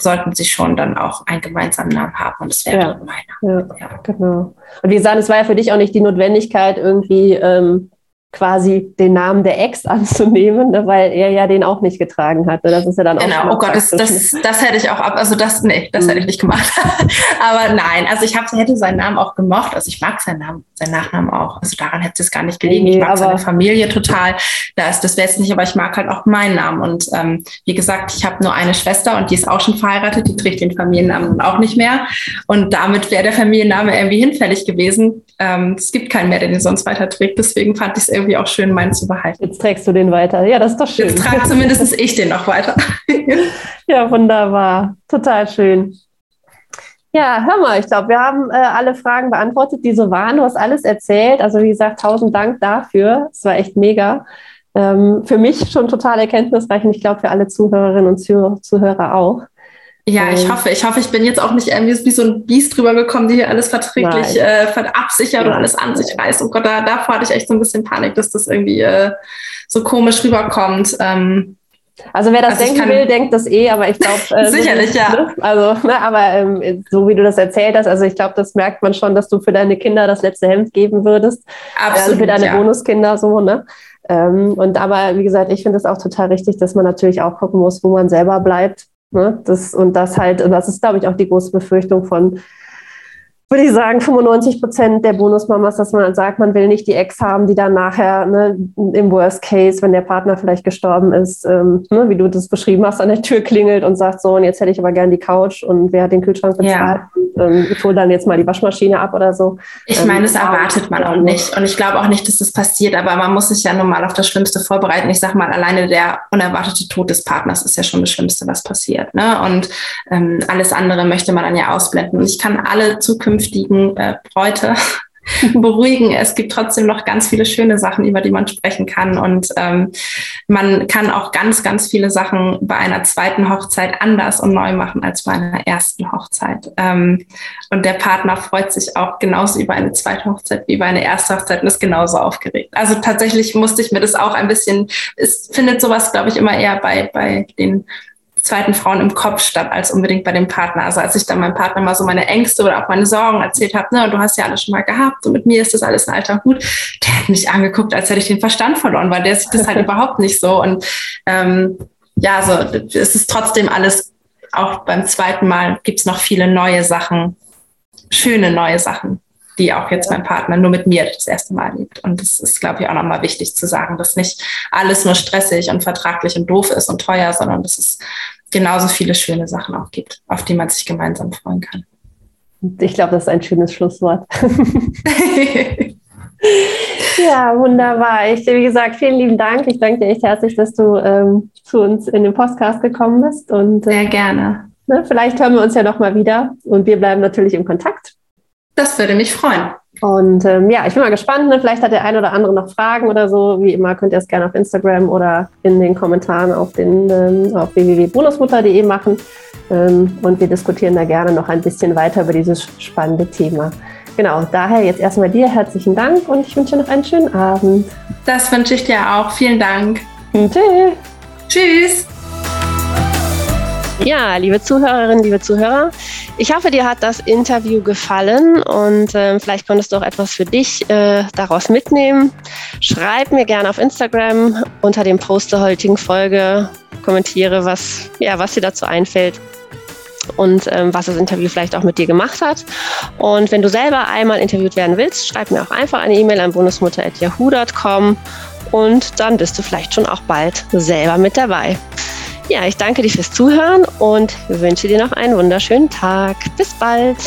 sollten sie schon dann auch einen gemeinsamen Namen haben und es wäre ja. meiner. Ja, ja, genau. Und wie gesagt, es war ja für dich auch nicht die Notwendigkeit, irgendwie ähm, quasi den Namen der Ex anzunehmen, ne, weil er ja den auch nicht getragen hatte. Das ist ja dann auch. Genau, oh Gott, das, das, das hätte ich auch ab, also das, nee, das mhm. hätte ich nicht gemacht. <laughs> Aber nein, also ich hab, hätte seinen Namen auch gemocht. Also ich mag seinen Namen, seinen Nachnamen auch. Also daran hätte es gar nicht gelegen. Nee, ich mag seine Familie total. Da ist das wäre jetzt nicht, aber ich mag halt auch meinen Namen. Und ähm, wie gesagt, ich habe nur eine Schwester und die ist auch schon verheiratet, die trägt den Familiennamen auch nicht mehr. Und damit wäre der Familienname irgendwie hinfällig gewesen. Ähm, es gibt keinen mehr, der den sonst weiter trägt. Deswegen fand ich es irgendwie auch schön, meinen zu behalten. Jetzt trägst du den weiter. Ja, das ist doch schön. Jetzt trage zumindest <laughs> ich den noch weiter. ja, wunderbar. Total schön. Ja, hör mal, ich glaube, wir haben äh, alle Fragen beantwortet, die so waren. Du hast alles erzählt. Also wie gesagt, tausend Dank dafür. Es war echt mega. Ähm, für mich schon total erkenntnisreich und ich glaube für alle Zuhörerinnen und Zuhörer auch. Ja, ich hoffe, ich hoffe, ich bin jetzt auch nicht irgendwie wie so ein Biest drüber gekommen, die hier alles verträglich äh, absichert und alles an sich reißt. Und Gott, da, davor hatte ich echt so ein bisschen Panik, dass das irgendwie äh, so komisch rüberkommt. Ähm, also wer das also denken will, denkt das eh, aber ich glaube <laughs> äh, sicherlich so, ja. Ne? Also, ne, aber ähm, so wie du das erzählt hast, also ich glaube, das merkt man schon, dass du für deine Kinder das letzte Hemd geben würdest, Absolut, also für deine ja. Bonuskinder so ne. Ähm, und aber wie gesagt, ich finde es auch total richtig, dass man natürlich auch gucken muss, wo man selber bleibt Ne? Das, und das halt, das ist, glaube ich, auch die große Befürchtung von würde ich sagen, 95 Prozent der Bonusmamas, dass man sagt, man will nicht die Ex haben, die dann nachher ne, im Worst Case, wenn der Partner vielleicht gestorben ist, ähm, ne, wie du das beschrieben hast, an der Tür klingelt und sagt, so, und jetzt hätte ich aber gern die Couch und wer hat den Kühlschrank bezahlt? Ja. Ähm, ich hole dann jetzt mal die Waschmaschine ab oder so. Ich meine, das ähm, erwartet man auch nicht. Und ich glaube auch nicht, dass das passiert, aber man muss sich ja nun mal auf das Schlimmste vorbereiten. Ich sage mal, alleine der unerwartete Tod des Partners ist ja schon das Schlimmste, was passiert. Ne? Und ähm, alles andere möchte man dann ja ausblenden. Und ich kann alle zukünftigen zukünftigen äh, Bräute <laughs> beruhigen. Es gibt trotzdem noch ganz viele schöne Sachen, über die man sprechen kann. Und ähm, man kann auch ganz, ganz viele Sachen bei einer zweiten Hochzeit anders und neu machen als bei einer ersten Hochzeit. Ähm, und der Partner freut sich auch genauso über eine zweite Hochzeit wie über eine erste Hochzeit und ist genauso aufgeregt. Also tatsächlich musste ich mir das auch ein bisschen, es findet sowas, glaube ich, immer eher bei, bei den zweiten Frauen im Kopf statt als unbedingt bei dem Partner. Also als ich dann meinem Partner mal so meine Ängste oder auch meine Sorgen erzählt habe, ne, du hast ja alles schon mal gehabt und mit mir ist das alles ein alter Hut, der hat mich angeguckt, als hätte ich den Verstand verloren, weil der sieht das halt <laughs> überhaupt nicht so. Und ähm, ja, so es ist trotzdem alles, auch beim zweiten Mal gibt es noch viele neue Sachen, schöne neue Sachen, die auch jetzt mein Partner nur mit mir das erste Mal erlebt. Und das ist, glaube ich, auch nochmal wichtig zu sagen, dass nicht alles nur stressig und vertraglich und doof ist und teuer, sondern dass es genauso viele schöne Sachen auch gibt, auf die man sich gemeinsam freuen kann. Ich glaube, das ist ein schönes Schlusswort. <laughs> ja, wunderbar. Ich, wie gesagt, vielen lieben Dank. Ich danke dir echt herzlich, dass du ähm, zu uns in den Podcast gekommen bist. Und, äh, Sehr gerne. Ne, vielleicht hören wir uns ja noch mal wieder und wir bleiben natürlich im Kontakt. Das würde mich freuen. Und ähm, ja, ich bin mal gespannt. Ne? Vielleicht hat der ein oder andere noch Fragen oder so. Wie immer könnt ihr es gerne auf Instagram oder in den Kommentaren auf, den, ähm, auf www.bonusmutter.de machen. Ähm, und wir diskutieren da gerne noch ein bisschen weiter über dieses spannende Thema. Genau, daher jetzt erstmal dir herzlichen Dank und ich wünsche dir noch einen schönen Abend. Das wünsche ich dir auch. Vielen Dank. Tschüss. Tschüss. Ja, liebe Zuhörerinnen, liebe Zuhörer, ich hoffe, dir hat das Interview gefallen und äh, vielleicht konntest du auch etwas für dich äh, daraus mitnehmen. Schreib mir gerne auf Instagram unter dem Post der heutigen Folge, kommentiere, was, ja, was dir dazu einfällt und ähm, was das Interview vielleicht auch mit dir gemacht hat. Und wenn du selber einmal interviewt werden willst, schreib mir auch einfach eine E-Mail an bonusmutter.yahoo.com und dann bist du vielleicht schon auch bald selber mit dabei. Ja, ich danke dir fürs Zuhören und wünsche dir noch einen wunderschönen Tag. Bis bald.